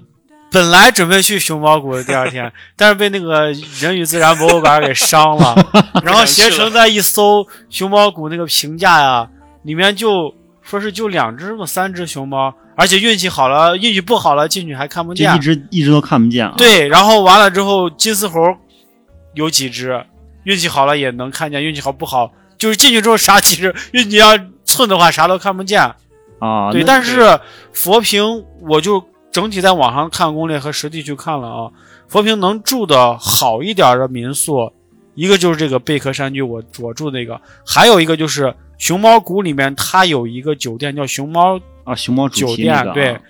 本来准备去熊猫谷的第二天，但是被那个人与自然博物馆给伤了。[LAUGHS] 然后携程再一搜熊猫谷那个评价呀，里面就说是就两只嘛，三只熊猫，而且运气好了，运气不好了进去还看不见就一。直一直都看不见啊。对，然后完了之后，金丝猴有几只，运气好了也能看见，运气好不好就是进去之后啥其实，因为你要寸的话啥都看不见。啊，对，但是佛坪我就整体在网上看攻略和实地去看了啊，佛坪能住的好一点的民宿，一个就是这个贝壳山居，我我住那个，还有一个就是熊猫谷里面它有一个酒店叫熊猫啊，熊猫酒题那个啊店对，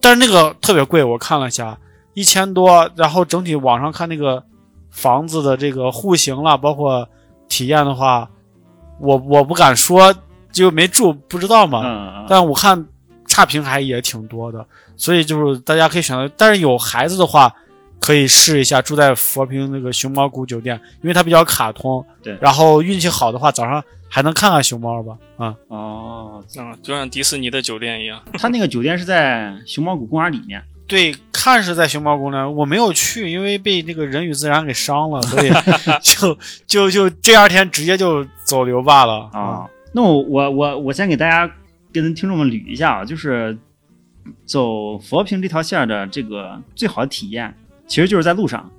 但是那个特别贵，我看了一下，一千多，然后整体网上看那个房子的这个户型啦，包括体验的话，我我不敢说，就没住不知道嘛。但我看差评还也挺多的，所以就是大家可以选择，但是有孩子的话，可以试一下住在佛坪那个熊猫谷酒店，因为它比较卡通。对然后运气好的话，早上还能看看熊猫吧。啊、哦，嗯，就像迪士尼的酒店一样。他那个酒店是在熊猫谷公园里面。对，看是在熊猫谷那，我没有去，因为被那个人与自然给伤了，所以 [LAUGHS] 就就就第二天直接就走流坝了啊。那我我我我先给大家跟听众们捋一下啊，就是走佛坪这条线的这个最好的体验，其实就是在路上。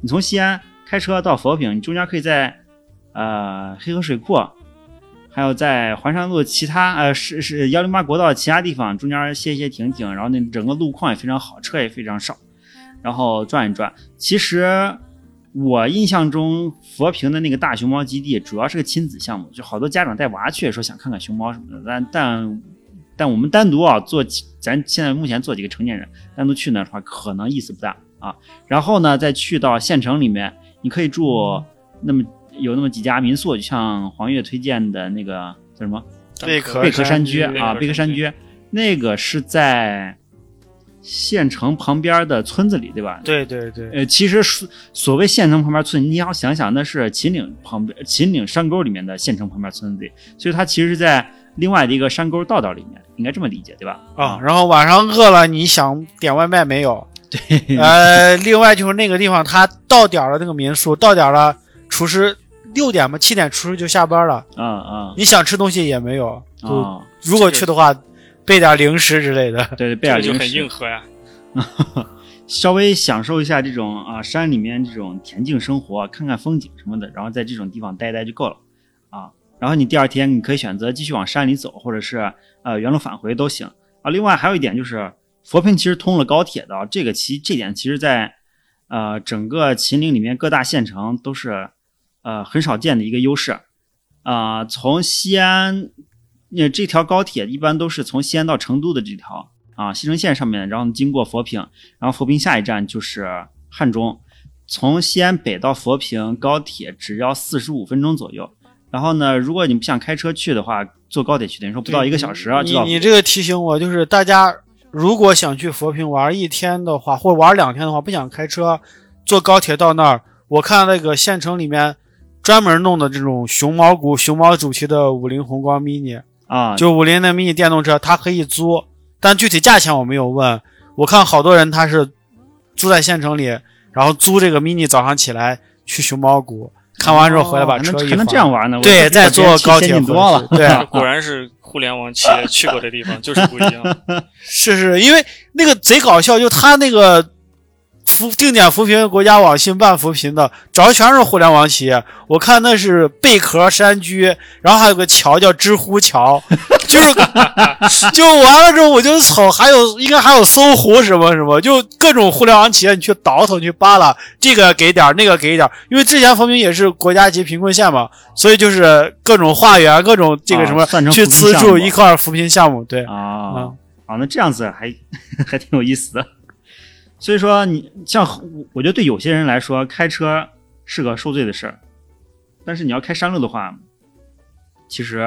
你从西安开车到佛坪，你中间可以在呃黑河水库，还有在环山路其他呃是是幺零八国道其他地方中间歇歇停停，然后那整个路况也非常好，车也非常少，然后转一转。其实我印象中，佛坪的那个大熊猫基地主要是个亲子项目，就好多家长带娃去，说想看看熊猫什么的。但但但我们单独啊做，咱现在目前做几个成年人，单独去那儿的话，可能意思不大啊。然后呢，再去到县城里面，你可以住那么有那么几家民宿，就像黄月推荐的那个叫什么贝壳贝壳山居啊，贝壳山居那个是在县城旁边的村子里，对吧？对对对，呃，其实所所谓县城旁边村，你要想想，那是秦岭旁边秦岭山沟里面的县城旁边村子里，所以它其实是在另外的一个山沟道道里面，应该这么理解，对吧？啊，然后晚上饿了，你想点外卖没有？对，呃，另外就是那个地方，它到点了，那个民宿到点了，厨师六点吧，七点厨师就下班了，嗯嗯你想吃东西也没有。就啊！如果去的话，备点零食之类的。对对，贝这个就很尔零食硬核呀。[LAUGHS] 稍微享受一下这种啊山里面这种恬静生活，看看风景什么的，然后在这种地方待待就够了啊。然后你第二天你可以选择继续往山里走，或者是呃原路返回都行啊。另外还有一点就是佛坪其实通了高铁的啊，这个其这点其实在呃整个秦岭里面各大县城都是呃很少见的一个优势啊、从西安那这条高铁一般都是从西安到成都的这条啊西成线上面，然后经过佛坪。然后佛坪下一站就是汉中，从西安北到佛坪高铁只要四十五分钟左右。然后呢，如果你不想开车去的话，坐高铁去，等于说不到一个小时啊，你你这个提醒我，就是大家如果想去佛坪玩一天的话，或者玩两天的话，不想开车，坐高铁到那儿，我看那个县城里面专门弄的这种熊猫谷、熊猫主题的五菱宏光 mini，啊，就五菱的 mini 电动车，它可以租，但具体价钱我没有问。我看好多人他是租在县城里，然后租这个 mini，早上起来去熊猫谷，看完之后回来把车一能还能这样玩呢？对，我再坐高铁回了去。对，[LAUGHS] 果然是互联网企业去过的地方就是不一样。[LAUGHS] 是是，因为那个贼搞笑，就他那个扶定点扶贫国家网信办扶贫的，找的全是互联网企业。我看那是贝壳山居，然后还有个桥叫知乎桥，[LAUGHS] 就是 [LAUGHS] 就完了之后我就瞅，还有应该还有搜狐什么什么，就各种互联网企业你去倒腾去扒拉，这个给点儿那个给点儿，因为之前扶贫也是国家级贫困县嘛，所以就是各种化缘，各种这个什么、啊去资助一块儿扶贫项目，对。啊嗯啊，那这样子还 [LAUGHS] 还挺有意思的。所以说你像我觉得对有些人来说，开车是个受罪的事儿，但是你要开山路的话，其实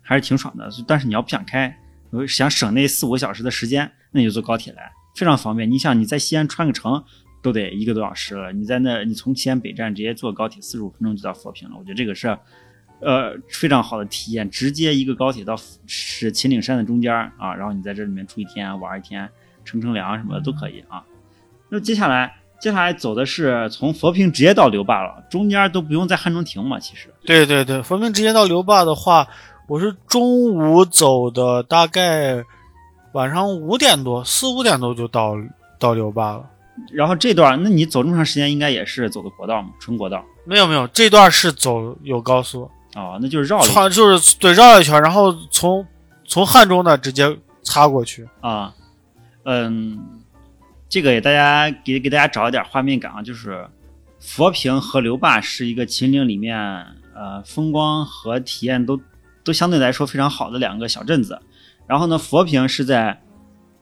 还是挺爽的。但是你要不想开，想省那四五个小时的时间，那你就坐高铁来，非常方便。你想你在西安穿个城都得一个多小时了，你在那你从西安北站直接坐高铁四十五分钟就到佛坪了，我觉得这个是。呃，非常好的体验，直接一个高铁到是秦岭山的中间啊，然后你在这里面住一天，玩一天，乘乘凉什么的都可以啊。[LAUGHS] 那接下来，接下来走的是从佛坪直接到刘坝了，中间都不用在汉中停嘛，其实。对对对，佛坪直接到刘坝的话，我是中午走的，大概晚上五点多，四五点多就到到刘坝了。然后这段，那你走这么长时间，应该也是走的国道嘛，纯国道。没有没有，这段是走有高速，哦，那就是绕了一穿就是对绕了一圈，然后从从汉中那直接擦过去。啊，嗯，这个也大家给给大家找一点画面感啊，就是佛坪和刘坝是一个秦岭里面呃风光和体验都都相对来说非常好的两个小镇子。然后呢，佛坪是在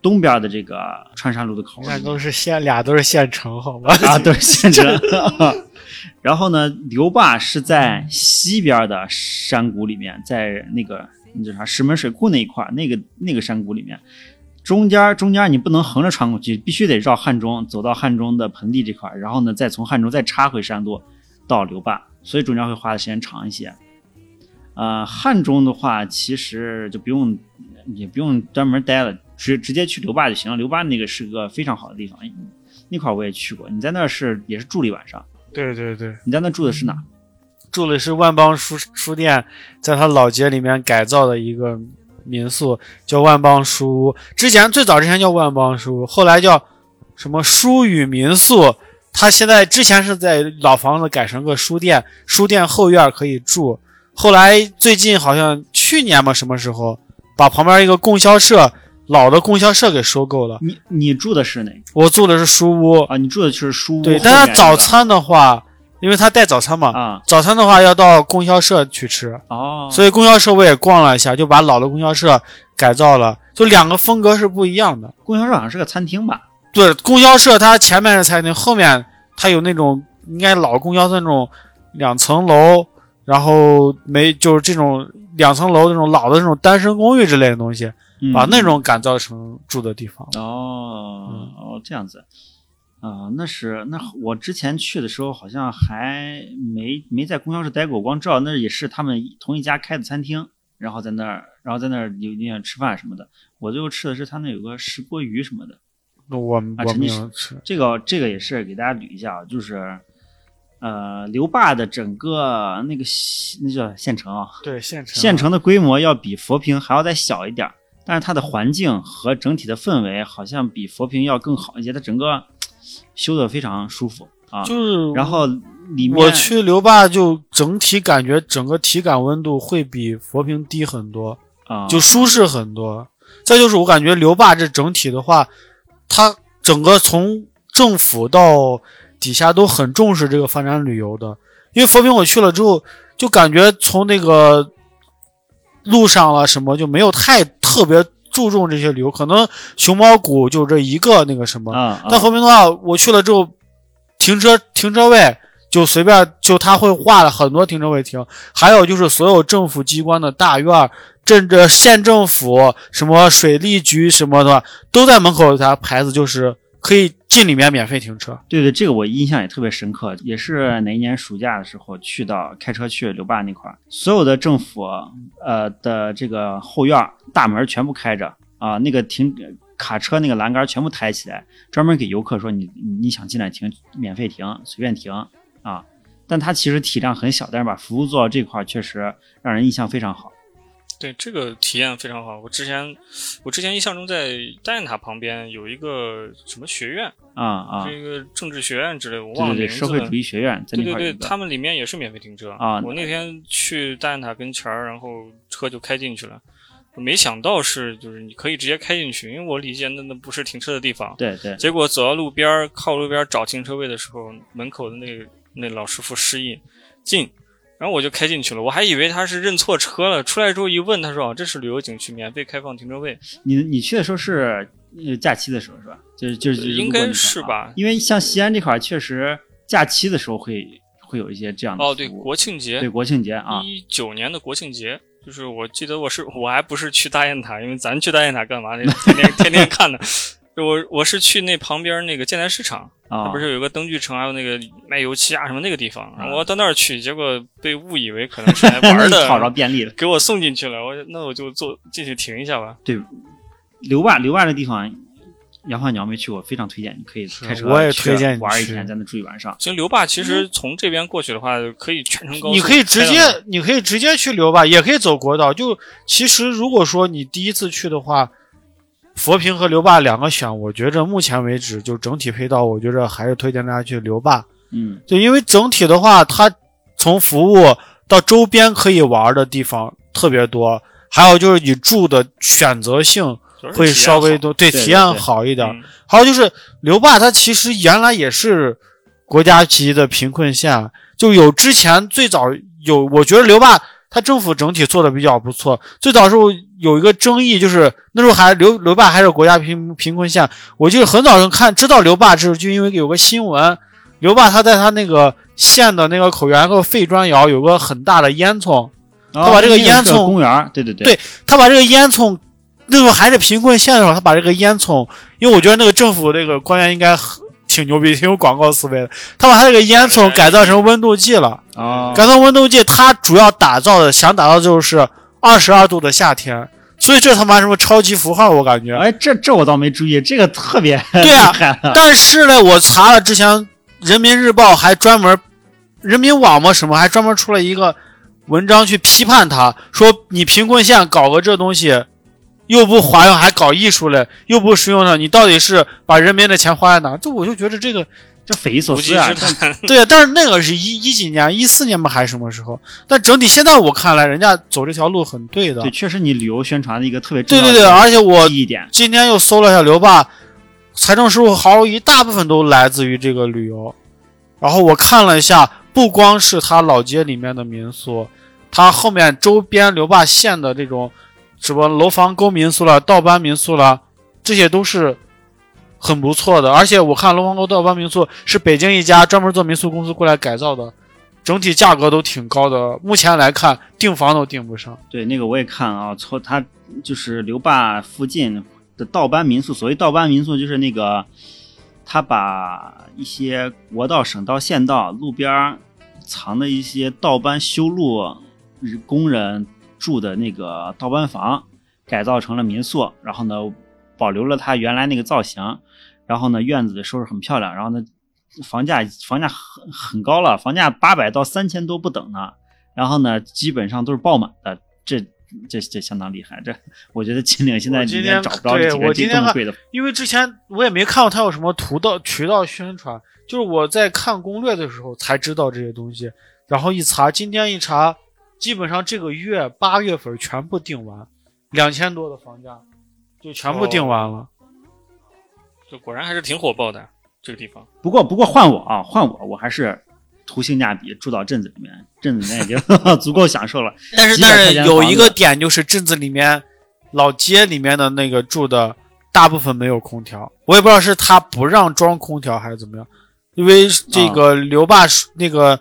东边的这个穿山路的口那都是县俩都是县城，好吧？啊，都是 [LAUGHS] 县城。然后呢，刘坝是在西边的山谷里面，在那个那叫啥石门水库那一块，那个那个山谷里面，中间中间你不能横着穿过去，必须得绕汉中，走到汉中的盆地这块儿，然后呢，再从汉中再插回山路到刘坝，所以中间会花的时间长一些。呃，汉中的话，其实就不用也不用专门待了，直直接去刘坝就行了。刘坝那个是个非常好的地方，那块儿我也去过。你在那儿是也是住了一晚上，对对对，你在那住的是哪？住的是万邦书书店，在他老街里面改造的一个民宿，叫万邦书屋。之前最早之前叫万邦书屋，后来叫什么书语民宿。他现在之前是在老房子改成个书店，书店后院可以住。后来最近好像去年吧，什么时候把旁边一个供销社老的供销社给收购了。你你住的是哪个我住的是书屋，啊？你住的是书屋对，但是早餐的话，因为他带早餐嘛，啊早餐的话要到供销社去吃。哦，所以供销社我也逛了一下，就把老的供销社改造了，就两个风格是不一样的。供销社好像是个餐厅吧？对，供销社它前面是餐厅，后面它有那种应该老供销社那种两层楼，然后没就是这种两层楼那种老的那种单身公寓之类的东西，嗯把那种改造成住的地方。哦嗯哦这样子啊、那是那我之前去的时候好像还没没在供销社待过，我光知道那也是他们同一家开的餐厅，然后在那儿然后在那儿有地方吃饭什么的。我最后吃的是他那有个石锅鱼什么的。那我我没有吃。这个这个也是给大家捋一下啊，就是呃刘坝的整个那个县那叫县城啊，对，县城县城的规模要比佛坪还要再小一点儿，但是它的环境和整体的氛围好像比佛坪要更好一些，它整个修的非常舒服啊。就是然后里面我去刘坝，就整体感觉整个体感温度会比佛坪低很多，啊，就舒适很多。再就是我感觉刘坝这整体的话，它整个从政府到底下都很重视这个发展旅游的。因为佛坪我去了之后，就感觉从那个路上了什么就没有太特别注重这些旅游，可能熊猫谷就这一个那个什么，啊，啊。但和平的话，我去了之后，停车停车位就随便就他会划了很多停车位停，还有就是所有政府机关的大院儿、镇着县政府、什么水利局什么的，都在门口有他牌子，就是可以进里面免费停车。对对，这个我印象也特别深刻，也是哪一年暑假的时候去到开车去刘坝那块儿，所有的政府呃的这个后院大门全部开着啊，那个停卡车那个栏杆全部抬起来，专门给游客说你你你想进来停免费停随便停啊，但它其实体量很小，但是把服务做到这块儿确实让人印象非常好。对这个体验非常好。我之前我之前印象中在大雁塔旁边有一个什么学院，啊啊，是一个政治学院之类的，我对对对，忘了名字了社会主。义学院在对对对，那块儿有一个他们里面也是免费停车啊我那天去大雁塔跟前儿，然后车就开进去了。我没想到是就是你可以直接开进去，因为我理解那那不是停车的地方。对对结果走到路边儿，靠路边儿找停车位的时候，门口的那个那老师傅示意进，然后我就开进去了。我还以为他是认错车了，出来之后一问，他说：“哦，这是旅游景区，免费开放停车位。你你去的时候是呃假期的时候是吧？就是就是就应该是吧因为像西安这块儿确实假期的时候会会有一些这样”的哦，对，国庆节，对国庆节啊，一九年的国庆节，就是我记得我是我还不是去大雁塔，因为咱去大雁塔干嘛呢？天天天天看的。我我是去那旁边那个建材市场，它啊不是有个灯具城，还有那个卖油漆啊什么那个地方，然后我到那儿去，结果被误以为可能是来玩那你讨着的，[LAUGHS] 便利了。给我送进去了。我那我就坐进去停一下吧。对刘坝刘坝这地方，杨焕鸟没去过，非常推荐，你可以开车我也推荐你玩一天，在那住一晚上。其实刘坝其实从这边过去的话，可以全程高速，你可以直接你可以直接去刘坝，也可以走国道。就其实如果说你第一次去的话，佛坪和留坝两个选，我觉着目前为止就整体配套，我觉着还是推荐大家去留坝。嗯，对，因为整体的话，它从服务到周边可以玩的地方特别多，还有就是你住的选择性会稍微多，对对体验好一点。嗯还有就是刘坝，它其实原来也是国家级的贫困县，就有之前最早有，我觉得刘坝它政府整体做的比较不错。最早时候有一个争议，就是那时候还刘刘坝还是国家贫贫困县，我记得很早就看知道刘坝之后，就因为有个新闻，刘坝他在他那个县的那个口源和废砖窑有个很大的烟囱，他把这个烟囱公园对，对对对他把这个烟囱，那时候还是贫困县的时候，他把这个烟囱，因为我觉得那个政府那个官员应该很挺牛逼，挺有广告思维的。他把他这个烟囱改造成温度计了，啊，改造温度计，它主要打造的想打造就是二十二度的夏天，所以这他妈什么超级符号，我感觉。哎，这这我倒没注意，这个特别 [LAUGHS] 对啊但是呢，我查了之前人民日报还专门，人民网嘛什么还专门出了一个文章去批判他，说你贫困县搞个这东西，又不环用，还搞艺术嘞，又不实用的，你到底是把人民的钱花在哪？这我就觉得这个这匪夷所思啊！[LAUGHS] 对啊，但是那个是一一几年，一四年吧还是什么时候？但整体现在我看来，人家走这条路很对的对，。确实你旅游宣传的一个特别重对对对，要的而且我。今天又搜了一下刘坝，财政收入毫无疑大部分都来自于这个旅游。然后我看了一下，不光是他老街里面的民宿，他后面周边刘坝县的这种什么楼房沟民宿了、道班民宿了，这些都是很不错的。而且我看龙王沟道班民宿是北京一家专门做民宿公司过来改造的，整体价格都挺高的。目前来看，订房都订不上。对，那个我也看啊，从它就是刘坝附近的道班民宿，所谓道班民宿就是那个，他把一些国道、省道、县道路边藏的一些道班修路工人住的那个道班房，改造成了民宿，然后呢，保留了它原来那个造型，然后呢，院子收拾很漂亮，然后呢，房价房价很很高了，房价八百到三千多不等呢。然后呢，基本上都是爆满的，这这这相当厉害。这我觉得秦岭现在今天里面找不着对几个这我今天这么贵的。因为之前我也没看过它有什么途道渠道宣传，就是我在看攻略的时候才知道这些东西，然后一查，今天一查，基本上这个月八月份全部定完，两千多的房价就全部订完了。这果然还是挺火爆的这个地方。不过不过换我啊，换我，我还是图性价比，住到镇子里面，镇子里面已经 [LAUGHS] 足够享受了。[LAUGHS] 但是但是有一个点就是镇子里面老街里面的那个住的大部分没有空调，我也不知道是他不让装空调还是怎么样，因为这个刘坝书那个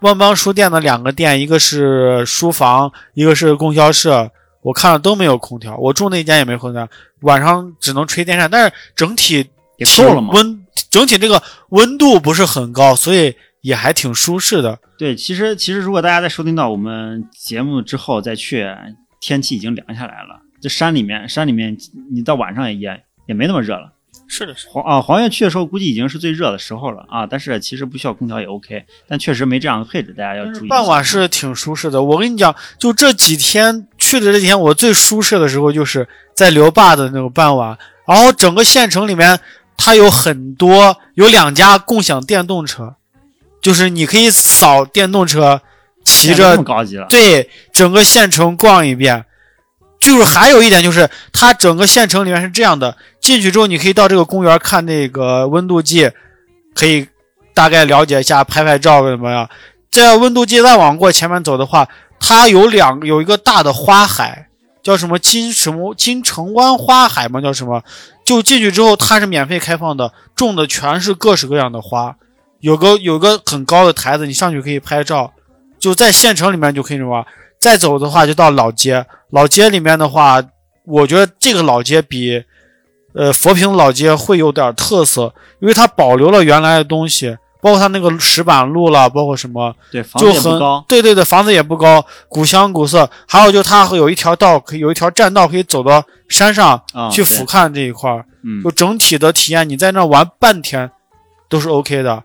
万邦书店的两个店，一个是书房，一个是供销社，我看了都没有空调，我住那间也没空调，晚上只能吹电扇，但是整体也挺够了嘛温整体这个温度不是很高，所以也还挺舒适的。对，其实其实如果大家在收听到我们节目之后再去，天气已经凉下来了。这山里面，山里面你到晚上也也也没那么热了。是的，是的黄啊，黄月去的时候估计已经是最热的时候了啊，但是其实不需要空调也 OK，但确实没这样的配置，大家要注意。傍晚是挺舒适的。我跟你讲，就这几天去的这几天，我最舒适的时候就是在留坝的那个傍晚，然后整个县城里面，它有很多有两家共享电动车，就是你可以扫电动车，骑现在这着么高级了，对整个县城逛一遍。就是还有一点就是，它整个县城里面是这样的，进去之后你可以到这个公园看那个温度计，可以大概了解一下，拍拍照怎么样。在温度计再往过前面走的话，它有两有一个大的花海，叫什么金什么金城湾花海吗？叫什么？就进去之后，它是免费开放的，种的全是各式各样的花，有个有个很高的台子，你上去可以拍照，就在县城里面就可以这么玩。再走的话就到老街，老街里面的话，我觉得这个老街比，呃佛坪老街会有点特色，因为它保留了原来的东西，包括它那个石板路了，包括什么，对，房子就很也不高，对对对，房子也不高，古香古色。还有就它有一条道，可以有一条栈道可以走到山上去俯瞰这一块儿，嗯。就整体的体验，你在那儿玩半天都是 OK 的。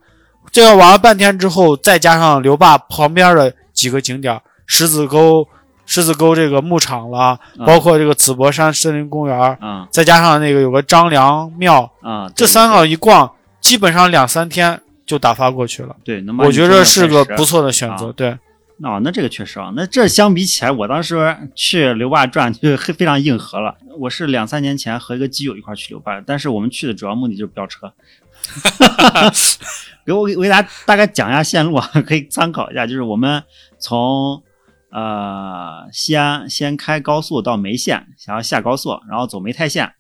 这个玩了半天之后，再加上刘坝旁边的几个景点儿，狮子沟、狮子沟这个牧场啦，啊包括这个紫柏山森林公园再加上那个有个张良庙，啊，这三个一逛，基本上两三天就打发过去了。对，能把我觉得是个不错的选择。啊对，哦，那这个确实啊，那这相比起来，我当时去刘坝转就非常硬核了。我是两三年前和一个基友一块去刘坝，但是我们去的主要目的就是飙车。[LAUGHS] 给我给我给大家大概讲一下线路啊，可以参考一下。就是我们从呃西安先开高速到眉县，想要下高速，然后走梅泰县，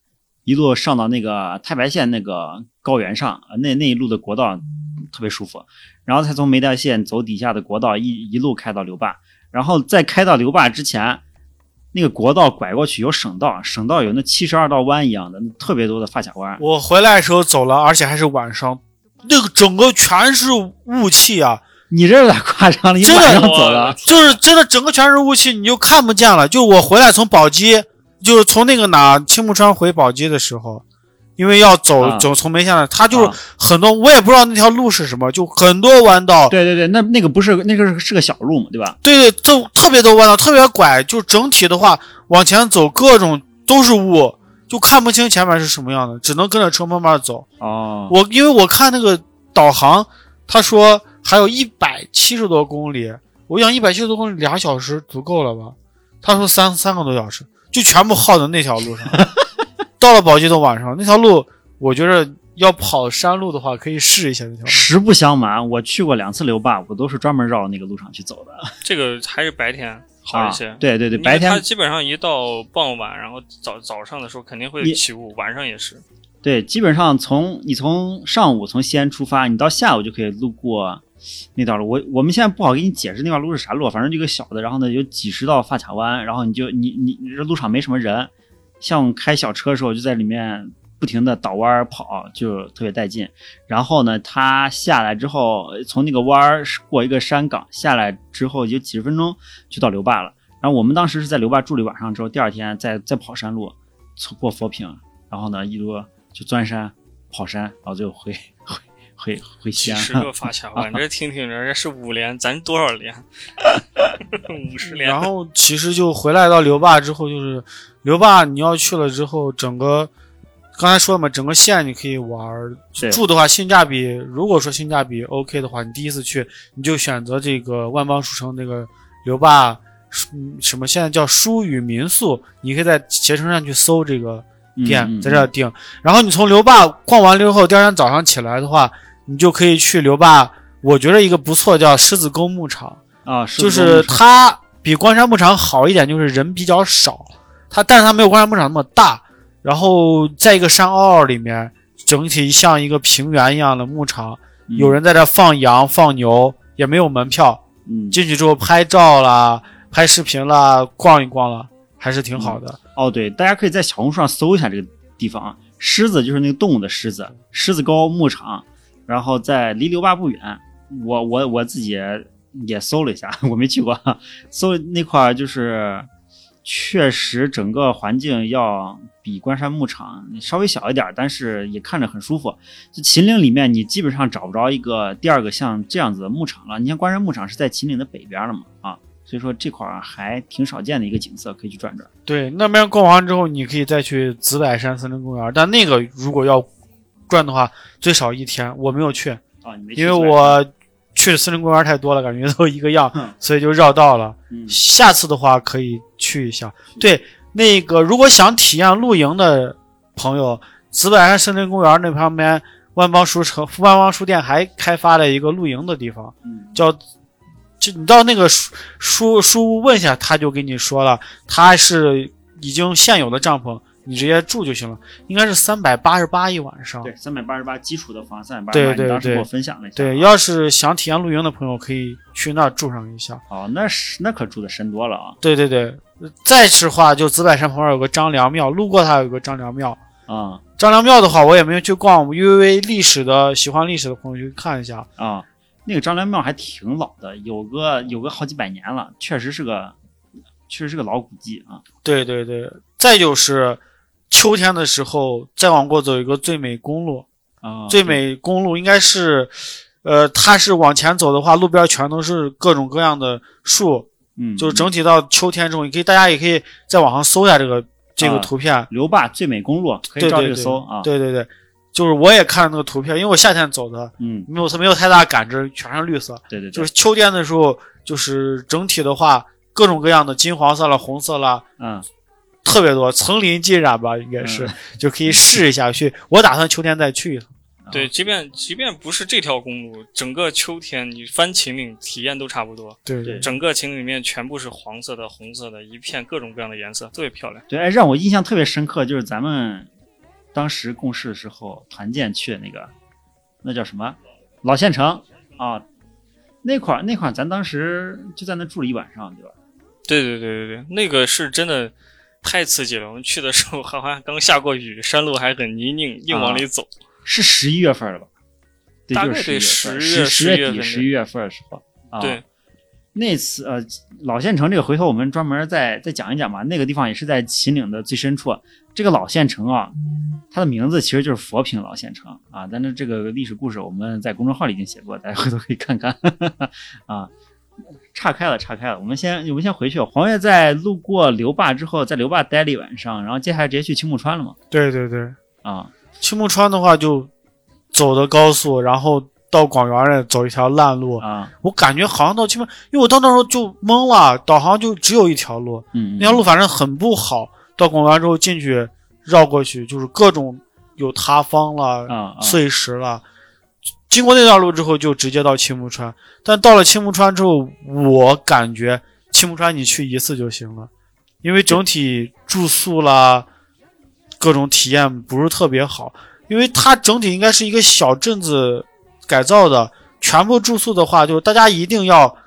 一路上到那个太白县那个高原上，呃那那一路的国道特别舒服。然后才从梅代县走底下的国道一一路开到刘坝，然后在开到刘坝之前，那个国道拐过去有省道，省道有那七十二道弯一样的，特别多的发卡弯。我回来的时候走了，而且还是晚上，那个整个全是雾气啊，你这有点夸张了，[LAUGHS] 你晚上走了，就是真的整个全是雾气，你就看不见了。就我回来从宝鸡，就是从那个哪青木川回宝鸡的时候，因为要走、啊走从梅县的，他就很多，我也不知道那条路是什么，就很多弯道，对对对，那那个不是那个是是个小路嘛，对吧？对对，就特别多弯道，特别拐，就整体的话往前走，各种都是雾，就看不清前面是什么样的，只能跟着车慢慢走。哦，我因为我看那个导航，他说还有一百七十多公里，我想一百七十多公里俩小时足够了吧？他说三三个多小时，就全部耗在那条路上。[LAUGHS] 到了宝鸡都晚上，那条路我觉得要跑山路的话，可以试一下那条路。实不相瞒，我去过两次留坝，我都是专门绕那个路上去走的。这个还是白天好一些。啊、对对对，白天它基本上一到傍晚，然后早早上的时候肯定会你起雾，晚上也是。对，基本上从你从上午从西安出发，你到下午就可以路过那段路。我我们现在不好给你解释那段路是啥路，反正就个小的，然后呢有几十道发卡弯，然后你就你你这路上没什么人，像开小车的时候就在里面不停的倒弯跑，就特别带劲。然后呢，它下来之后，从那个弯过一个山岗下来之后，有几十分钟就到刘坝了。然后我们当时是在刘坝住了一晚上之后，第二天再再跑山路，从过佛坪，然后呢一路就钻山跑山，然后就回回回回西安几十个 [LAUGHS] 发卡弯，这听听人家是五连，咱多少连？[LAUGHS] 五十连。然后其实就回来到刘坝之后，就是刘坝你要去了之后，整个刚才说了嘛，整个县你可以玩住的话，性价比如果说性价比 OK 的话，你第一次去你就选择这个万邦书城那个刘坝嗯什么现在叫书语民宿，你可以在携程上去搜这个店，嗯嗯在这儿订。然后你从刘坝逛完了以后，第二天早上起来的话，你就可以去刘坝，我觉得一个不错叫狮子沟牧场。啊，就是它比关山牧场好一点，就是人比较少，它但是它没有关山牧场那么大。然后在一个山坳坳里面，整体像一个平原一样的牧场，嗯有人在这放羊放牛，也没有门票，嗯进去之后拍照啦、拍视频啦、逛一逛啦，还是挺好的。哦，对，大家可以在小红书上搜一下这个地方啊。狮子就是那个动物的狮子，狮子沟牧场，然后在离刘坝不远。我我我自己也搜了一下，[LAUGHS] 我没去过，[LAUGHS] 搜那块儿就是确实整个环境要比关山牧场稍微小一点，但是也看着很舒服。就秦岭里面，你基本上找不着一个第二个像这样子的牧场了。你像关山牧场是在秦岭的北边了嘛，啊，所以说这块儿还挺少见的一个景色，可以去转转。对，那边逛完之后，你可以再去紫柏山森林公园，但那个如果要转的话，最少一天。我没有去，因为我去森林公园太多了，感觉都一个样嗯，所以就绕道了。嗯下次的话可以去一下。对，那个如果想体验露营的朋友，紫柏山森林公园那旁边万邦书城、万邦书店还开发了一个露营的地方，嗯叫就你到那个书书书屋问一下，他就给你说了，他是已经现有的帐篷，你直接住就行了，应该是三百八十八一晚上。对，三百八十八基础的房，三百八对十八，对对你当时给我分享了一下。对，要是想体验露营的朋友，可以去那儿住上一下。哦，那是那可住的深多了啊对对对，再是话就紫柏山旁边有个张良庙，路过它有个张良庙。啊张良庙的话，我也没有去逛，因为历史的喜欢历史的朋友去看一下。啊，那个张良庙还挺老的，有个有个好几百年了，确实是个确实是个老古迹啊。对对对，再就是秋天的时候，再往过走有一个最美公路，啊，最美公路应该是，呃，它是往前走的话，路边全都是各种各样的树，嗯，就是整体到秋天之后，你可以大家也可以在网上搜一下这个这个啊图片，刘坝最美公路可以照这个对对对。搜啊。对对对，就是我也看了那个图片，因为我夏天走的，嗯，没有它没有太大感知，全是绿色。对对对，就是秋天的时候，就是整体的话，各种各样的金黄色了、红色了，嗯特别多，层林尽染吧，应该是，嗯就可以试一下去。我打算秋天再去一趟。对，即便即便不是这条公路，整个秋天你翻秦岭体验都差不多。对对整个秦岭里面全部是黄色的、红色的，一片各种各样的颜色，特别漂亮。对，哎，让我印象特别深刻，就是咱们当时共事的时候团建去的那个，那叫什么老县城啊，那块儿那块儿咱当时就在那住了一晚上，对吧？对对对对对，那个是真的太刺激了。我们去的时候好像刚下过雨，山路还很泥泞，硬往里走。是十一月份了吧？对，大概就是得十月十月底、十一月份的时候啊。对，那次呃，老县城这个回头我们专门再再讲一讲吧。那个地方也是在秦岭的最深处。这个老县城啊，它的名字其实就是佛坪老县城啊。但是这个历史故事我们在公众号里已经写过，大家回头可以看看 [LAUGHS] 啊。岔开了，岔开了。我们先我们先回去。黄月在路过刘坝之后，在刘坝待了一晚上，然后接下来直接去青木川了嘛？对对对，啊，青木川的话就走的高速，然后到广元那走一条烂路。啊，我感觉好像到青木，因为我到那时候就懵了，导航就只有一条路，嗯，那条路反正很不好。到广元之后进去绕过去，就是各种有塌方了、碎石了。经过那段路之后，就直接到青木川。但到了青木川之后，我感觉青木川你去一次就行了，因为整体住宿啦，各种体验不是特别好。因为它整体应该是一个小镇子改造的，全部住宿的话，就大家一定要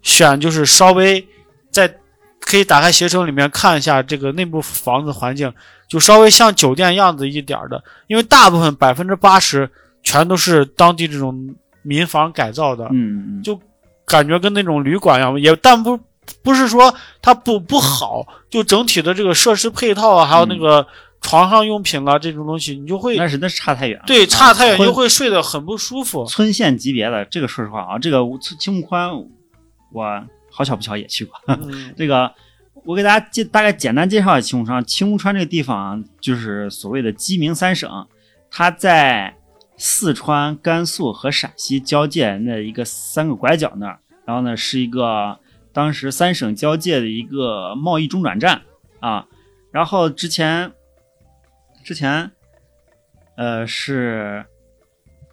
选，就是稍微在可以打开携程里面看一下这个内部房子环境，就稍微像酒店样子一点的，因为大部分百分之八十全都是当地这种民房改造的，嗯嗯，就感觉跟那种旅馆一样，也但不不是说它不不好，就整体的这个设施配套啊，还有那个床上用品啦这种东西，你就会那是那是差太远了，对啊差太远，村就会睡得很不舒服。村县级别的，这个说实话啊，这个青木宽，我好巧不巧也去过。嗯 [LAUGHS] 这个我给大家介大概简单介绍一下青木川。青木川这个地方啊，就是所谓的鸡鸣三省，它在四川、甘肃和陕西交界那一个三个拐角那儿，然后呢是一个当时三省交界的一个贸易中转站啊。然后之前之前呃是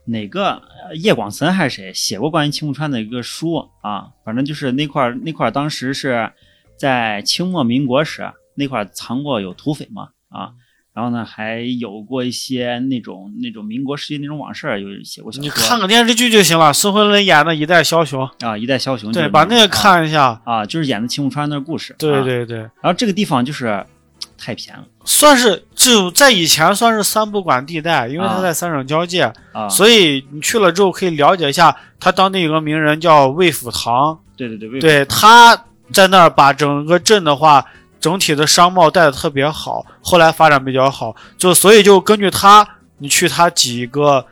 哪个叶广岑还是谁写过关于青木川的一个书啊？反正就是那块儿那块儿当时是在清末民国时那块儿藏过有土匪嘛啊，然后呢还有过一些那种那种民国时期那种往事儿，有写过小说。你看个电视剧就行了，孙红雷演的《一代枭雄》，啊，一代枭雄对，把那个啊看一下。啊，就是演的青木川那故事。啊。对对对，然后这个地方就是 [TSK] 太偏了算是就在以前算是三不管地带，因为它啊在三省交界，啊。所以你去了之后可以了解一下，他当地有个名人叫魏辅堂，对对对，为对，他在那儿把整个镇的话，整体的商贸带的特别好，后来发展比较好，就所以就根据他，你去他几个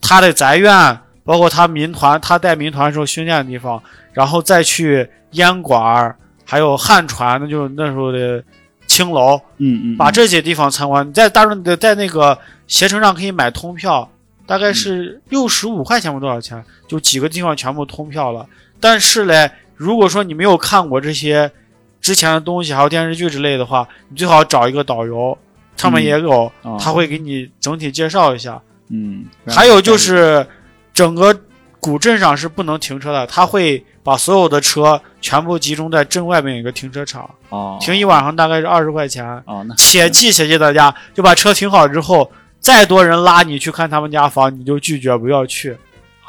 他的宅院，包包括他民团，他带民团时候训练的地方，然后再去烟馆儿，还有汉船，那就是那时候的青楼，嗯嗯，把这些地方参观。你在大众的在那个携程上可以买通票，大概是六十五块钱不多少钱，就几个地方全部通票了。但是嘞，如果说你没有看过这些之前的东西，还有电视剧之类的话，你最好找一个导游，上面也有，哦他会给你整体介绍一下。嗯，还有就是，整个古镇上是不能停车的，他会把所有的车全部集中在镇外面有一个停车场，哦，停一晚上大概是二十块钱。哦，那切记切记，大家就把车停好之后，再多人拉你去看他们家房，你就拒绝不要去。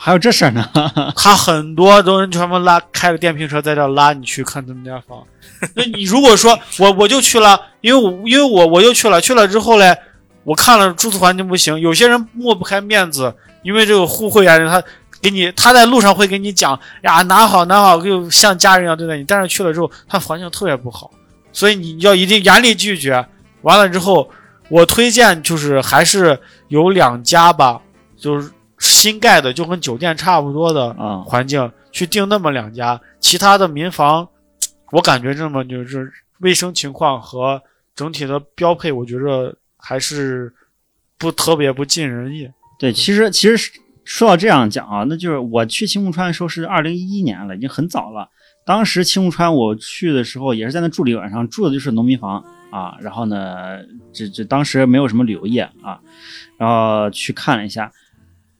还有这事儿呢，[LAUGHS] 他很多都人全部拉开着电瓶车在这拉你去看他们家房。[LAUGHS] 那你如果说我我就去了，因为我因为我我就去了，去了之后嘞，我看了住宿环境不行，有些人抹不开面子，因为这个互惠啊，他给你他在路上会给你讲呀哪好哪好，就像家人一样对待你，但是去了之后，他环境特别不好，所以你要一定严厉拒绝。完了之后，我推荐就是还是有两家吧，就是新盖的，就跟酒店差不多的啊环境，去订那么两家，其他的民房，我感觉这么就是卫生情况和整体的标配，我觉着还是不特别不尽人意。对，其实其实说到这样讲啊，那就是我去青木川的时候是二零一一年了，已经很早了。当时青木川我去的时候也是在那住了一晚上，住的就是农民房啊。然后呢，这这当时没有什么旅游业啊，然后去看了一下。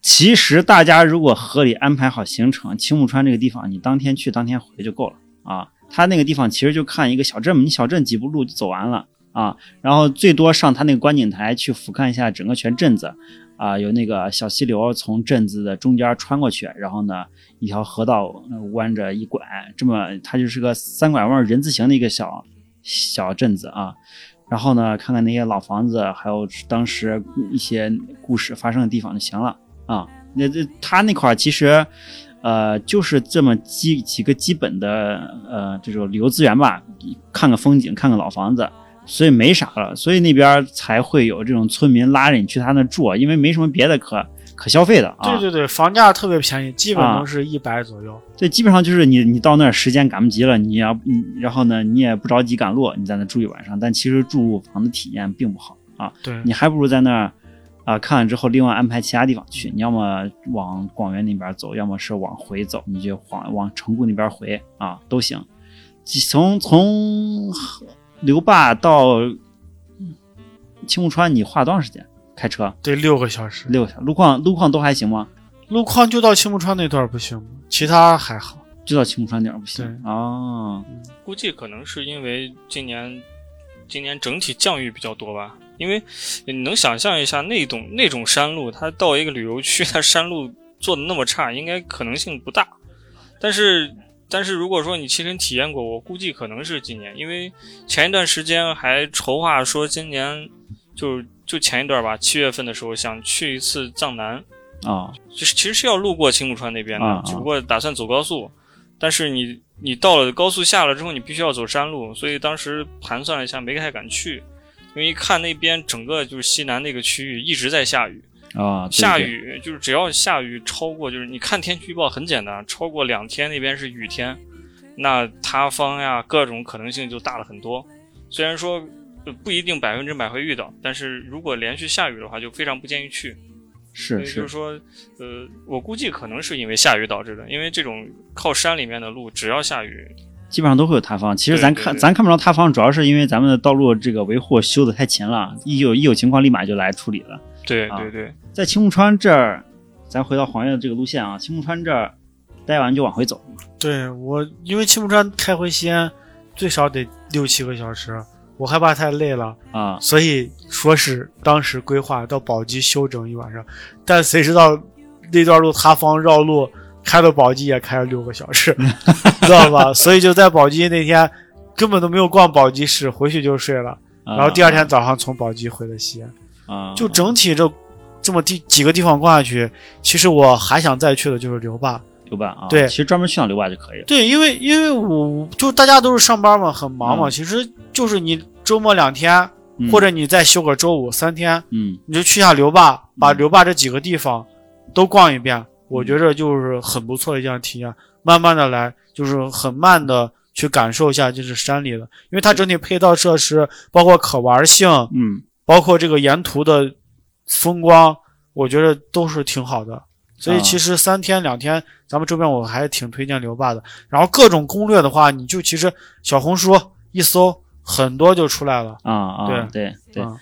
其实大家如果合理安排好行程，青木川这个地方你当天去当天回就够了啊。它那个地方其实就看一个小镇，你小镇几步路就走完了啊。然后最多上它那个观景台去俯瞰一下整个全镇子。啊，有那个小溪流从镇子的中间穿过去，然后呢，一条河道弯着一拐，这么它就是个三拐弯人字形的一个小小镇子啊。然后呢，看看那些老房子，还有当时一些故事发生的地方就行了啊。那这他那块儿其实，呃，就是这么几几个基本的呃这种旅游资源吧，看个风景，看个老房子。所以没啥了，所以那边才会有这种村民拉着你去他那住，因为没什么别的可可消费的啊。对对对，房价特别便宜，基本啊都是一百左右。对基本上就是你你到那儿时间赶不及了，你要你然后呢你也不着急赶路，你在那住一晚上，但其实住房的体验并不好啊。对，你还不如在那儿啊、看完之后另外安排其他地方去，你要么往广元那边走，要么是往回走，你就往往城固那边回啊都行。从从刘坝到青木川，你花多长时间？开车得，六个小时。六个小时，路况路况都还行吗？路况就到青木川那段不行，其他还好。就到青木川点儿不行啊哦，估计可能是因为今年今年整体降雨比较多吧。因为你能想象一下那种那种山路，它到一个旅游区，[LAUGHS] 它山路做的那么差，应该可能性不大。但是但是如果说你亲身体验过，我估计可能是今年，因为前一段时间还筹划说今年就就前一段吧，七月份的时候想去一次藏南，啊。就是其实是要路过青木川那边的，只不过打算走高速，但是你你到了高速下了之后，你必须要走山路，所以当时盘算了一下，没太敢去，因为一看那边整个就是西南那个区域一直在下雨，啊，对下雨就是只要下雨超过，就是你看天气预报很简单，超过两天那边是雨天，那塌方呀各种可能性就大了很多。虽然说呃不一定百分之百会遇到，但是如果连续下雨的话，就非常不建议去。所是以就是是说，呃，我估计可能是因为下雨导致的，因为这种靠山里面的路，只要下雨，基本上都会有塌方。其实对对对咱看咱看不着塌方，主要是因为咱们的道路这个维护修的太勤了，一有一有情况立马就来处理了。啊对对对，在青木川这儿，咱回到黄岳的这个路线啊，青木川这儿待完就往回走。对我，因为青木川开回西安最少得六七个小时，我害怕太累了，啊，所以说是当时规划到宝鸡休整一晚上，但谁知道那段路塌方绕路，开到宝鸡也开了六个小时，[LAUGHS] 知道吧？所以就在宝鸡那天根本都没有逛宝鸡市，回去就睡了，然然后第二天早上从宝鸡回的西安。啊，就整体这这么地几个地方逛下去，其实我还想再去的就是刘坝。刘坝啊，对其实专门去趟刘坝就可以了。对，因为因为我就大家都是上班嘛，很忙嘛，嗯其实就是你周末两天，嗯或者你再休个周五三天，嗯你就去下刘坝，把嗯刘坝这几个地方都逛一遍。我觉着就是很不错的一项体验。慢慢的来，就是很慢的去感受一下就是山里的，因为它整体配套设施，包括可玩性，嗯包括这个沿途的风光，我觉得都是挺好的。所以啊其实三天两天，咱们周边我还挺推荐留坝的。然后各种攻略的话，你就其实小红书一搜，很多就出来了。啊啊，对对对啊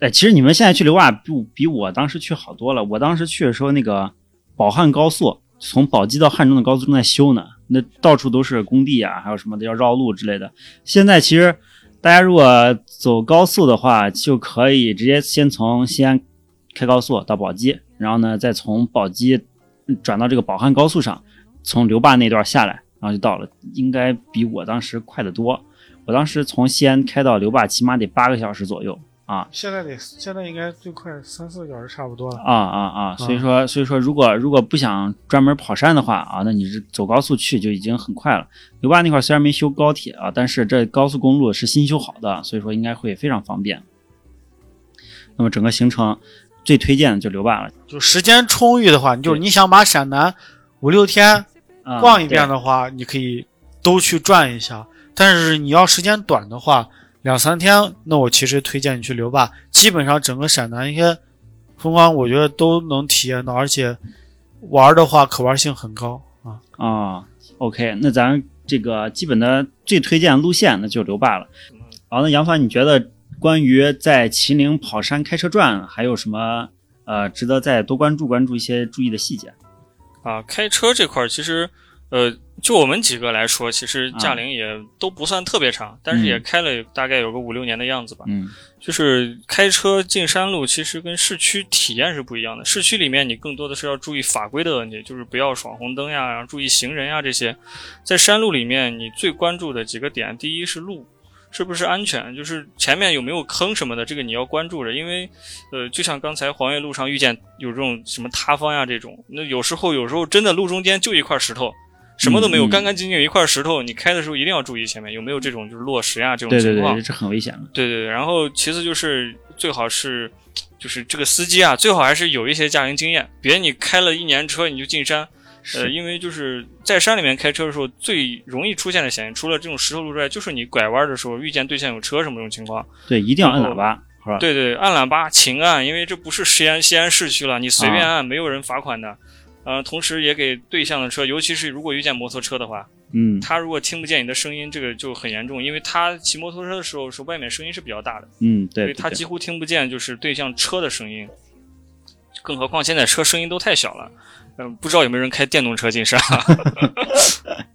哎，其实你们现在去留坝比比我当时去好多了。我当时去的时候，那个宝汉高速从宝鸡到汉中的高速正在修呢，那到处都是工地啊，还有什么的要绕路之类的。现在其实大家如果走高速的话，就可以直接先从西安开高速到宝鸡，然后呢再从宝鸡转到这个宝汉高速上，从留坝那段下来，然后就到了，应该比我当时快得多。我当时从西安开到留坝，起码得八个小时左右啊现在得现在应该最快三四个小时差不多了。啊啊啊！所以说，所以说，如果如果不想专门跑山的话啊，那你是走高速去就已经很快了。留坝那块虽然没修高铁啊，但是这高速公路是新修好的，所以说应该会非常方便。那么整个行程最推荐的就留坝了，就时间充裕的话，你就是你想把陕南五六天啊逛一遍的话，你可以都去转一下。但是你要时间短的话，两三天，那我其实推荐你去留坝。基本上整个陕南一些风光，我觉得都能体验到，而且玩的话可玩性很高啊。啊、o k 那咱这个基本的最推荐路线那就留坝了。好，那杨帆，你觉得关于在秦岭跑山开车转还有什么呃值得再多关注关注一些注意的细节？啊，开车这块儿其实，呃，就我们几个来说，其实啊驾龄也都不算特别长，但是也嗯开了大概有个五六年的样子吧。嗯就是开车进山路，其实跟市区体验是不一样的。市区里面你更多的是要注意法规的问题，就是不要闯红灯呀，然后注意行人呀这些。在山路里面，你最关注的几个点，第一是路。是不是安全？就是前面有没有坑什么的，这个你要关注着，因为，呃，就像刚才黄岳路上遇见有这种什么塌方呀这种，那有时候有时候真的路中间就一块石头，什么都没有，干干净净一块石头，你开的时候一定要注意前面有没有这种就是落石呀这种对情况。对对，这很危险的。对对对，然后其次就是最好是，就是这个司机啊，最好还是有一些驾龄经验，别你开了一年车你就进山，呃，因为就是在山里面开车的时候，最容易出现的险情，除了这种石头路之外，就是你拐弯的时候遇见对向有车什么这种情况。对，一定要按喇叭，是吧？对对，按喇叭勤按，因为这不是西安西安市区了，你随便啊按，没有人罚款的。呃，同时也给对向的车，尤其是如果遇见摩托车的话，嗯他如果听不见你的声音，这个就很严重，因为他骑摩托车的时候，是外面声音是比较大的。嗯，对，所以他几乎听不见就是对向车的声音，更何况现在车声音都太小了。嗯、不知道有没有人开电动车进山啊？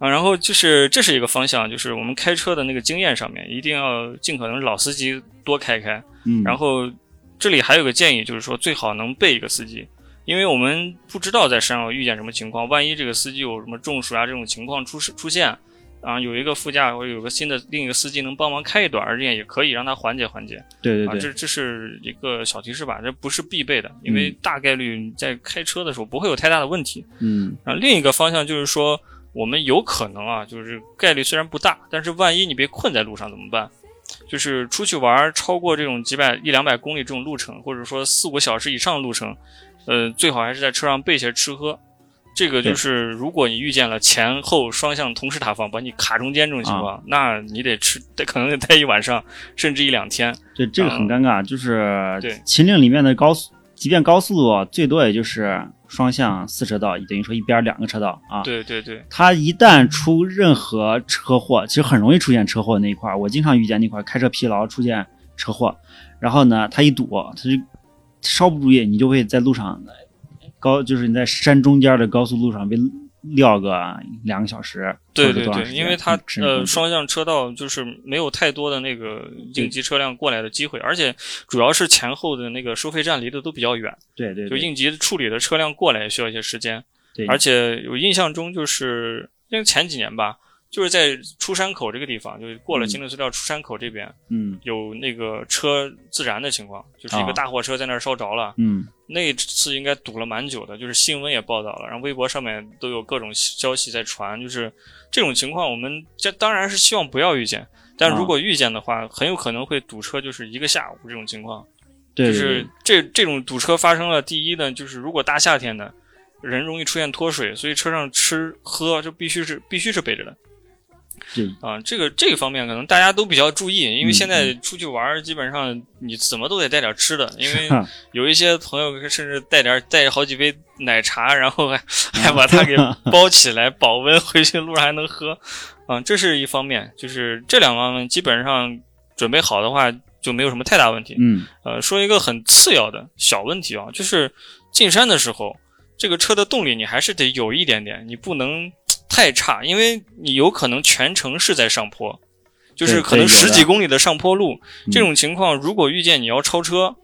[LAUGHS] 然后就是这是一个方向，就是我们开车的那个经验上面，一定要尽可能老司机多开开。嗯，然后这里还有个建议，就是说最好能备一个司机，因为我们不知道在山上遇见什么情况，万一这个司机有什么中暑啊这种情况出事出现，啊，有一个副驾或者有个新的另一个司机能帮忙开一段，而且也可以让他缓解缓解。啊，对对对，这这是一个小提示吧，这不是必备的，因为嗯大概率在开车的时候不会有太大的问题。嗯啊，另一个方向就是说，我们有可能啊，就是概率虽然不大，但是万一你被困在路上怎么办？就是出去玩儿超过这种几百一两百公里这种路程，或者说四五个小时以上的路程，呃，最好还是在车上备些吃喝。这个就是，如果你遇见了前后双向同时塌方，把你卡中间这种情况，啊那你得吃，得可能得待一晚上，甚至一两天。对，这个很尴尬，就是秦岭里面的高速，即便高速路最多也就是双向四车道，等于说一边两个车道啊。对对对，它一旦出任何车祸，其实很容易出现车祸那一块儿。我经常遇见那块儿开车疲劳出现车祸，然后呢，它一堵，它就稍不注意，你就会在路上高，就是你在山中间的高速路上被撂个两个小时。对对对，因为它呃双向车道就是没有太多的那个应急车辆过来的机会，而且主要是前后的那个收费站离得都比较远，就对对就应急处理的车辆过来也需要一些时间。对，而且我印象中就是因为前几年吧，就是在出山口这个地方，就是过了嗯金陵隧道出山口这边、嗯有那个车自燃的情况，就是一啊个大货车在那儿烧着了。嗯那次应该堵了蛮久的，就是新闻也报道了，然后微博上面都有各种消息在传，就是这种情况，我们这当然是希望不要遇见，但啊如果遇见的话，很有可能会堵车，就是一个下午这种情况。对，对就是这这种堵车发生了，第一呢，就是如果大夏天的，人容易出现脱水，所以车上吃喝就必须是必须是备着的。对啊，这个这个方面可能大家都比较注意，因为嗯现在出去玩儿，基本上你怎么都得带点吃的，因为有一些朋友甚至带点带好几杯奶茶，然后还还把它给包起来保温，回去路上还能喝。啊，这是一方面，就是这两方面基本上准备好的话就没有什么太大问题。嗯呃，说一个很次要的小问题啊，就是进山的时候，这个车的动力你还是得有一点点，你不能太差，因为你有可能全程是在上坡，就是可能十几公里的上坡路，嗯这种情况如果遇见你要超车，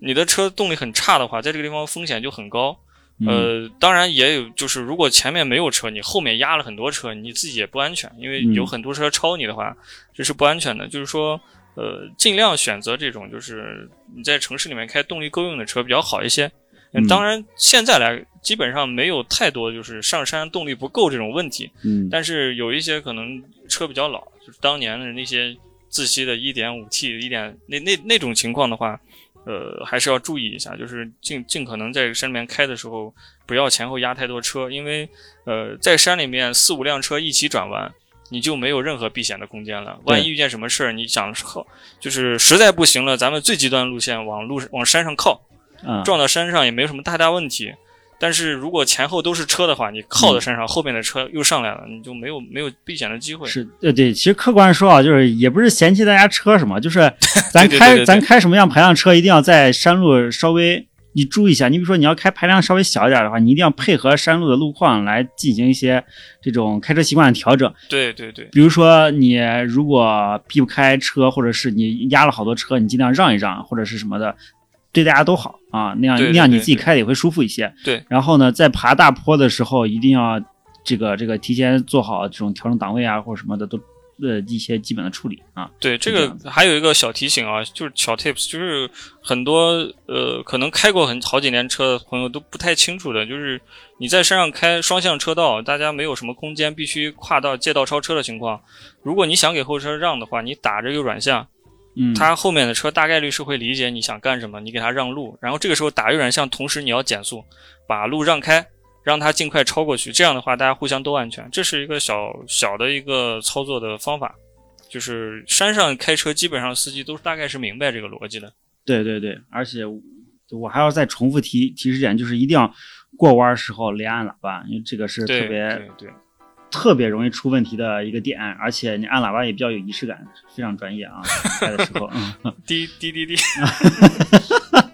你的车动力很差的话，在这个地方风险就很高。嗯呃，当然也有，就是如果前面没有车，你后面压了很多车，你自己也不安全，因为嗯有很多车超你的话，这是不安全的。就是说，呃，尽量选择这种就是你在城市里面开动力够用的车比较好一些。嗯当然，现在来基本上没有太多就是上山动力不够这种问题，嗯但是有一些可能车比较老，就是当年的那些自吸的 1.5T、一点那那那种情况的话，呃，还是要注意一下，就是尽尽可能在山里面开的时候，不要前后压太多车，因为呃，在山里面四五辆车一起转弯。你就没有任何避险的空间了。万一遇见什么事儿，你想靠，就是实在不行了，咱们最极端路线往路往山上靠，啊撞到山上也没有什么太大问题。但是如果前后都是车的话，你靠在山上，后面的车又上来了，你就没有没有避险的机会。是对对，其实客观说啊，就是也不是嫌弃大家车什么，就是咱开 [LAUGHS] 咱开什么样排量车，一定要在山路稍微你注意一下。你比如说你要开排量稍微小一点的话，你一定要配合山路的路况来进行一些这种开车习惯的调整。对对对比如说你如果避不开车，或者是你压了好多车，你尽量让一让，或者是什么的，对大家都好啊。那样那样你自己开的也会舒服一些。对。然后呢，在爬大坡的时候，一定要这个这个提前做好这种调整档位啊，或者什么的都呃一些基本的处理啊。对，这个还有一个小提醒啊，就是小 tips，就是很多呃可能开过很好几年车的朋友都不太清楚的，就是你在山上开双向车道，大家没有什么空间，必须跨道借道超车的情况，如果你想给后车让的话，你打这个转向，嗯，他后面的车大概率是会理解你想干什么，你给他让路，然后这个时候打右转向，同时你要减速，把路让开，让他尽快超过去。这样的话，大家互相都安全。这是一个小小的一个操作的方法，就是山上开车基本上司机都大概是明白这个逻辑的。对对对，而且我还要再重复提提示点，就是一定要过弯时候连按喇叭，因为这个是特对别对对，特别容易出问题的一个点，而且你按喇叭也比较有仪式感，非常专业啊。[LAUGHS] 开的时候，嗯，滴滴滴滴，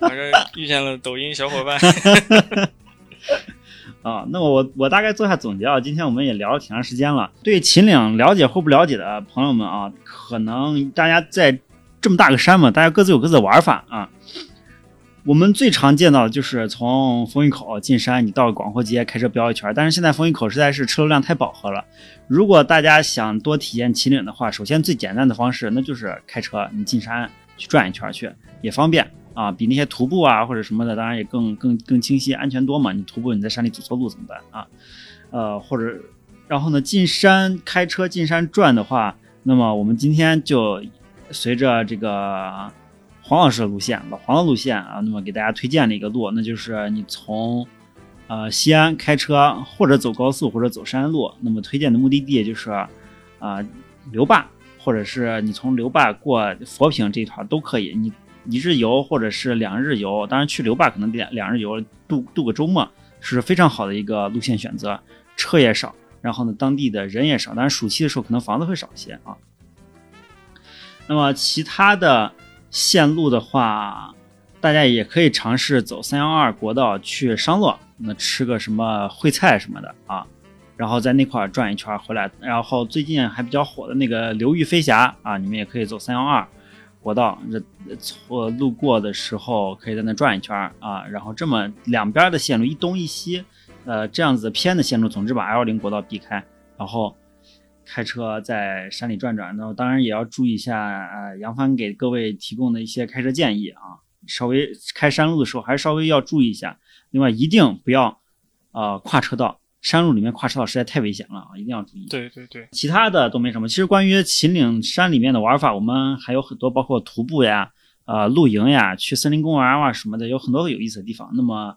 反正 [LAUGHS] 遇见了抖音小伙伴。[LAUGHS] 啊，那么我我大概做一下总结啊。今天我们也聊了挺长时间了，对秦岭了解或不了解的朋友们啊，可能大家在这么大个山嘛，大家各自有各自的玩法啊。我们最常见到的就是从风峪口进山，你到广货街开车飙一圈，但是现在风峪口实在是车流量太饱和了。如果大家想多体验秦岭的话，首先最简单的方式那就是开车，你进山去转一圈去，也方便啊，比那些徒步啊或者什么的，当然也更更更清晰、安全多嘛。你徒步你在山里走错路怎么办啊？呃，或者然后呢，进山开车进山转的话，那么我们今天就随着这个黄老师的路线，老黄的路线啊，那么给大家推荐了一个路，那就是你从呃西安开车或者走高速或者走山路，那么推荐的目的地就是啊、刘坝，或者是你从刘坝过佛坪这一条都可以，你一日游或者是两日游，当然去刘坝可能两两日游度度个周末是非常好的一个路线选择，车也少，然后呢当地的人也少，当然暑期的时候可能房子会少一些啊。那么其他的线路的话，大家也可以尝试走三幺二国道去商洛，那吃个什么烩菜什么的啊，然后在那块儿转一圈回来。然后最近还比较火的那个流域飞侠啊，你们也可以走三幺二国道，这错路过的时候可以在那转一圈啊。然后这么两边的线路一东一西，呃，这样子偏的线路，总之把 L 零国道避开，然后。开车在山里转转，那当然也要注意一下，呃，杨帆给各位提供的一些开车建议啊，稍微开山路的时候还是稍微要注意一下。另外，一定不要呃跨车道，山路里面跨车道实在太危险了啊，一定要注意。对对对，其他的都没什么。其实关于秦岭山里面的玩法，我们还有很多，包括徒步呀、呃露营呀、去森林公园啊什么的，有很多有意思的地方。那么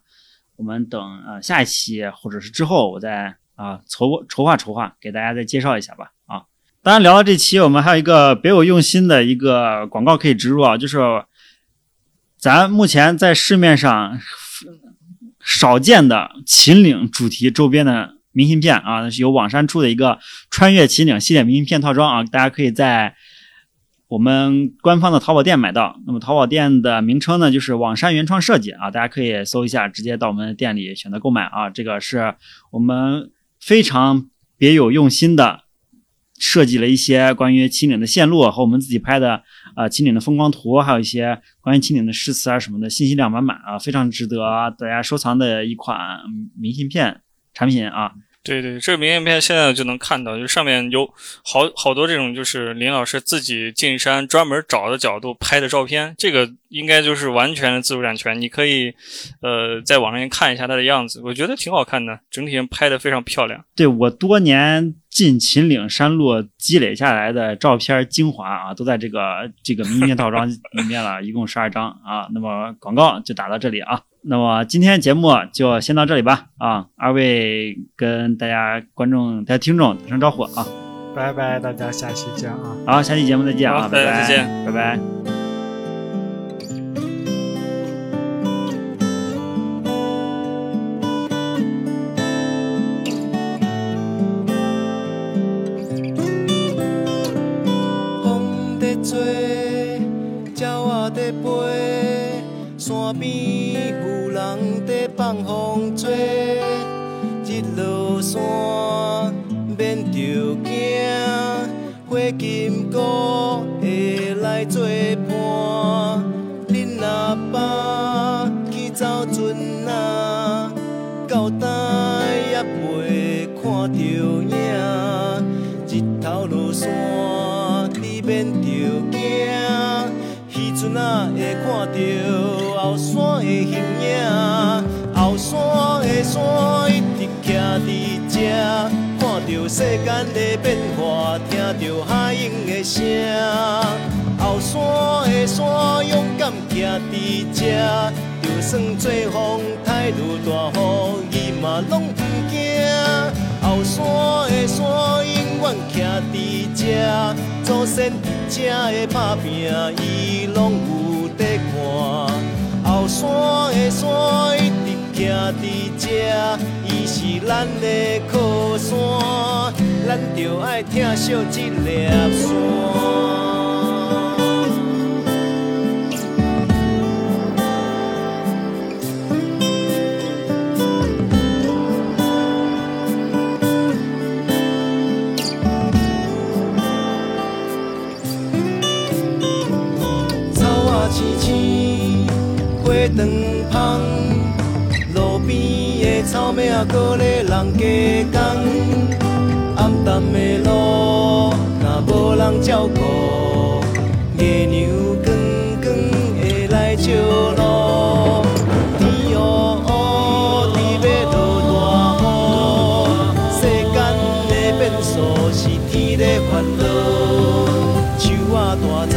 我们等呃下一期或者是之后，我再啊筹筹划筹划，给大家再介绍一下吧啊。当然聊到这期，我们还有一个别有用心的一个广告可以植入啊，就是咱目前在市面上少见的秦岭主题周边的明信片啊，是由网山出的一个穿越秦岭系列明信片套装啊，大家可以在。我们官方的淘宝店买到，那么淘宝店的名称呢，就是网山原创设计啊，大家可以搜一下，直接到我们店里选择购买啊。这个是我们非常别有用心的设计了一些关于秦岭的线路和我们自己拍的啊秦岭的风光图，还有一些关于秦岭的诗词啊什么的，信息量满满啊，非常值得大家收藏的一款明信片产品啊。对对，这个明信片现在就能看到，就上面有好好多这种，就是林老师自己进山专门找的角度拍的照片，这个应该就是完全的自主产权。你可以，呃，在网上看一下它的样子，我觉得挺好看的，整体上拍的非常漂亮。对我多年进秦岭山路积累下来的照片精华啊，都在这个这个明信片套装里面了，一共十二张啊。那么广告就打到这里啊。那么今天节目就先到这里吧啊！二位跟大家观众、大家听众打声招呼啊！拜拜，大家下期见啊！好，下期节目再见啊！拜拜，再见，拜拜。声。后山的山勇敢徛伫这，就算做风台如大雨，伊嘛拢不惊。后山的山永远徛伫这，祖先伫这的打拼，伊拢有在看。后山的山一直徛伫这，伊是咱的靠山，咱着爱疼惜这粒山。草啊青青，花长芳，路边的草莓啊，搁咧人加工。的路，若无人照顾，月娘光光会来照路。天黑黑，你要落大雨，世间的变数是天咧烦恼。树啊大丛，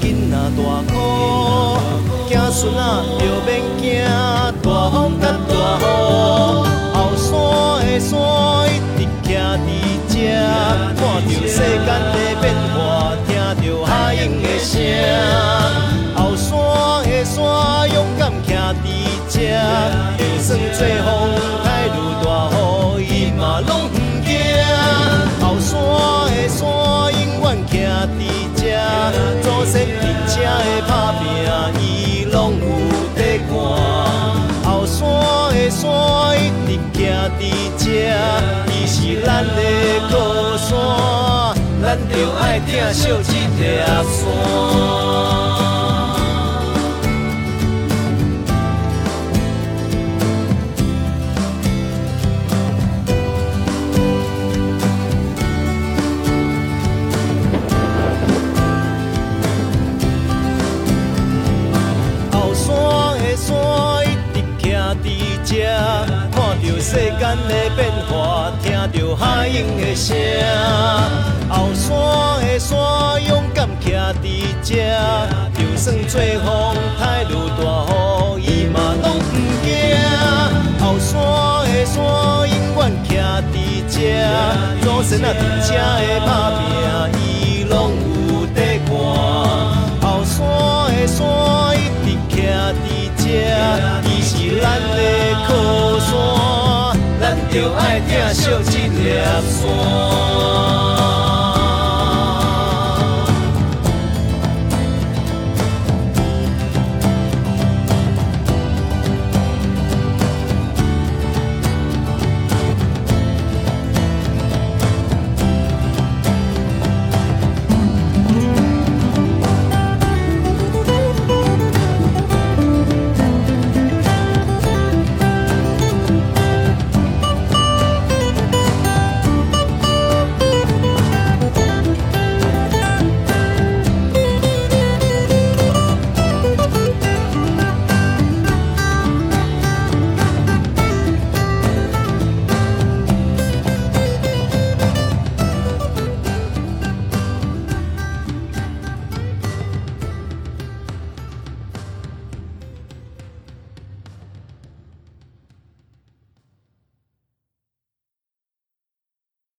囡仔大哭，子孙啊着世间的变化，听着海鹰的声。后山的山勇敢徛伫这，就算再风大如大雨，伊嘛拢不惊。后山的山永远徛伫这，祖先伫这的打拼，伊拢有在看。后山的山一直徛伫这，咱的靠山，咱着爱疼惜这粒山。后山的山一直徛伫这，看着世间的变化，海鹰的声，后山的山勇敢徛伫遮，就算吹风太如大雨，伊嘛拢唔惊。后山的山永远徛伫遮，祖先啊伫遮的打拼，伊拢有底看。后山的山一直徛伫遮，伊是咱的靠山。就爱疼惜这粒山。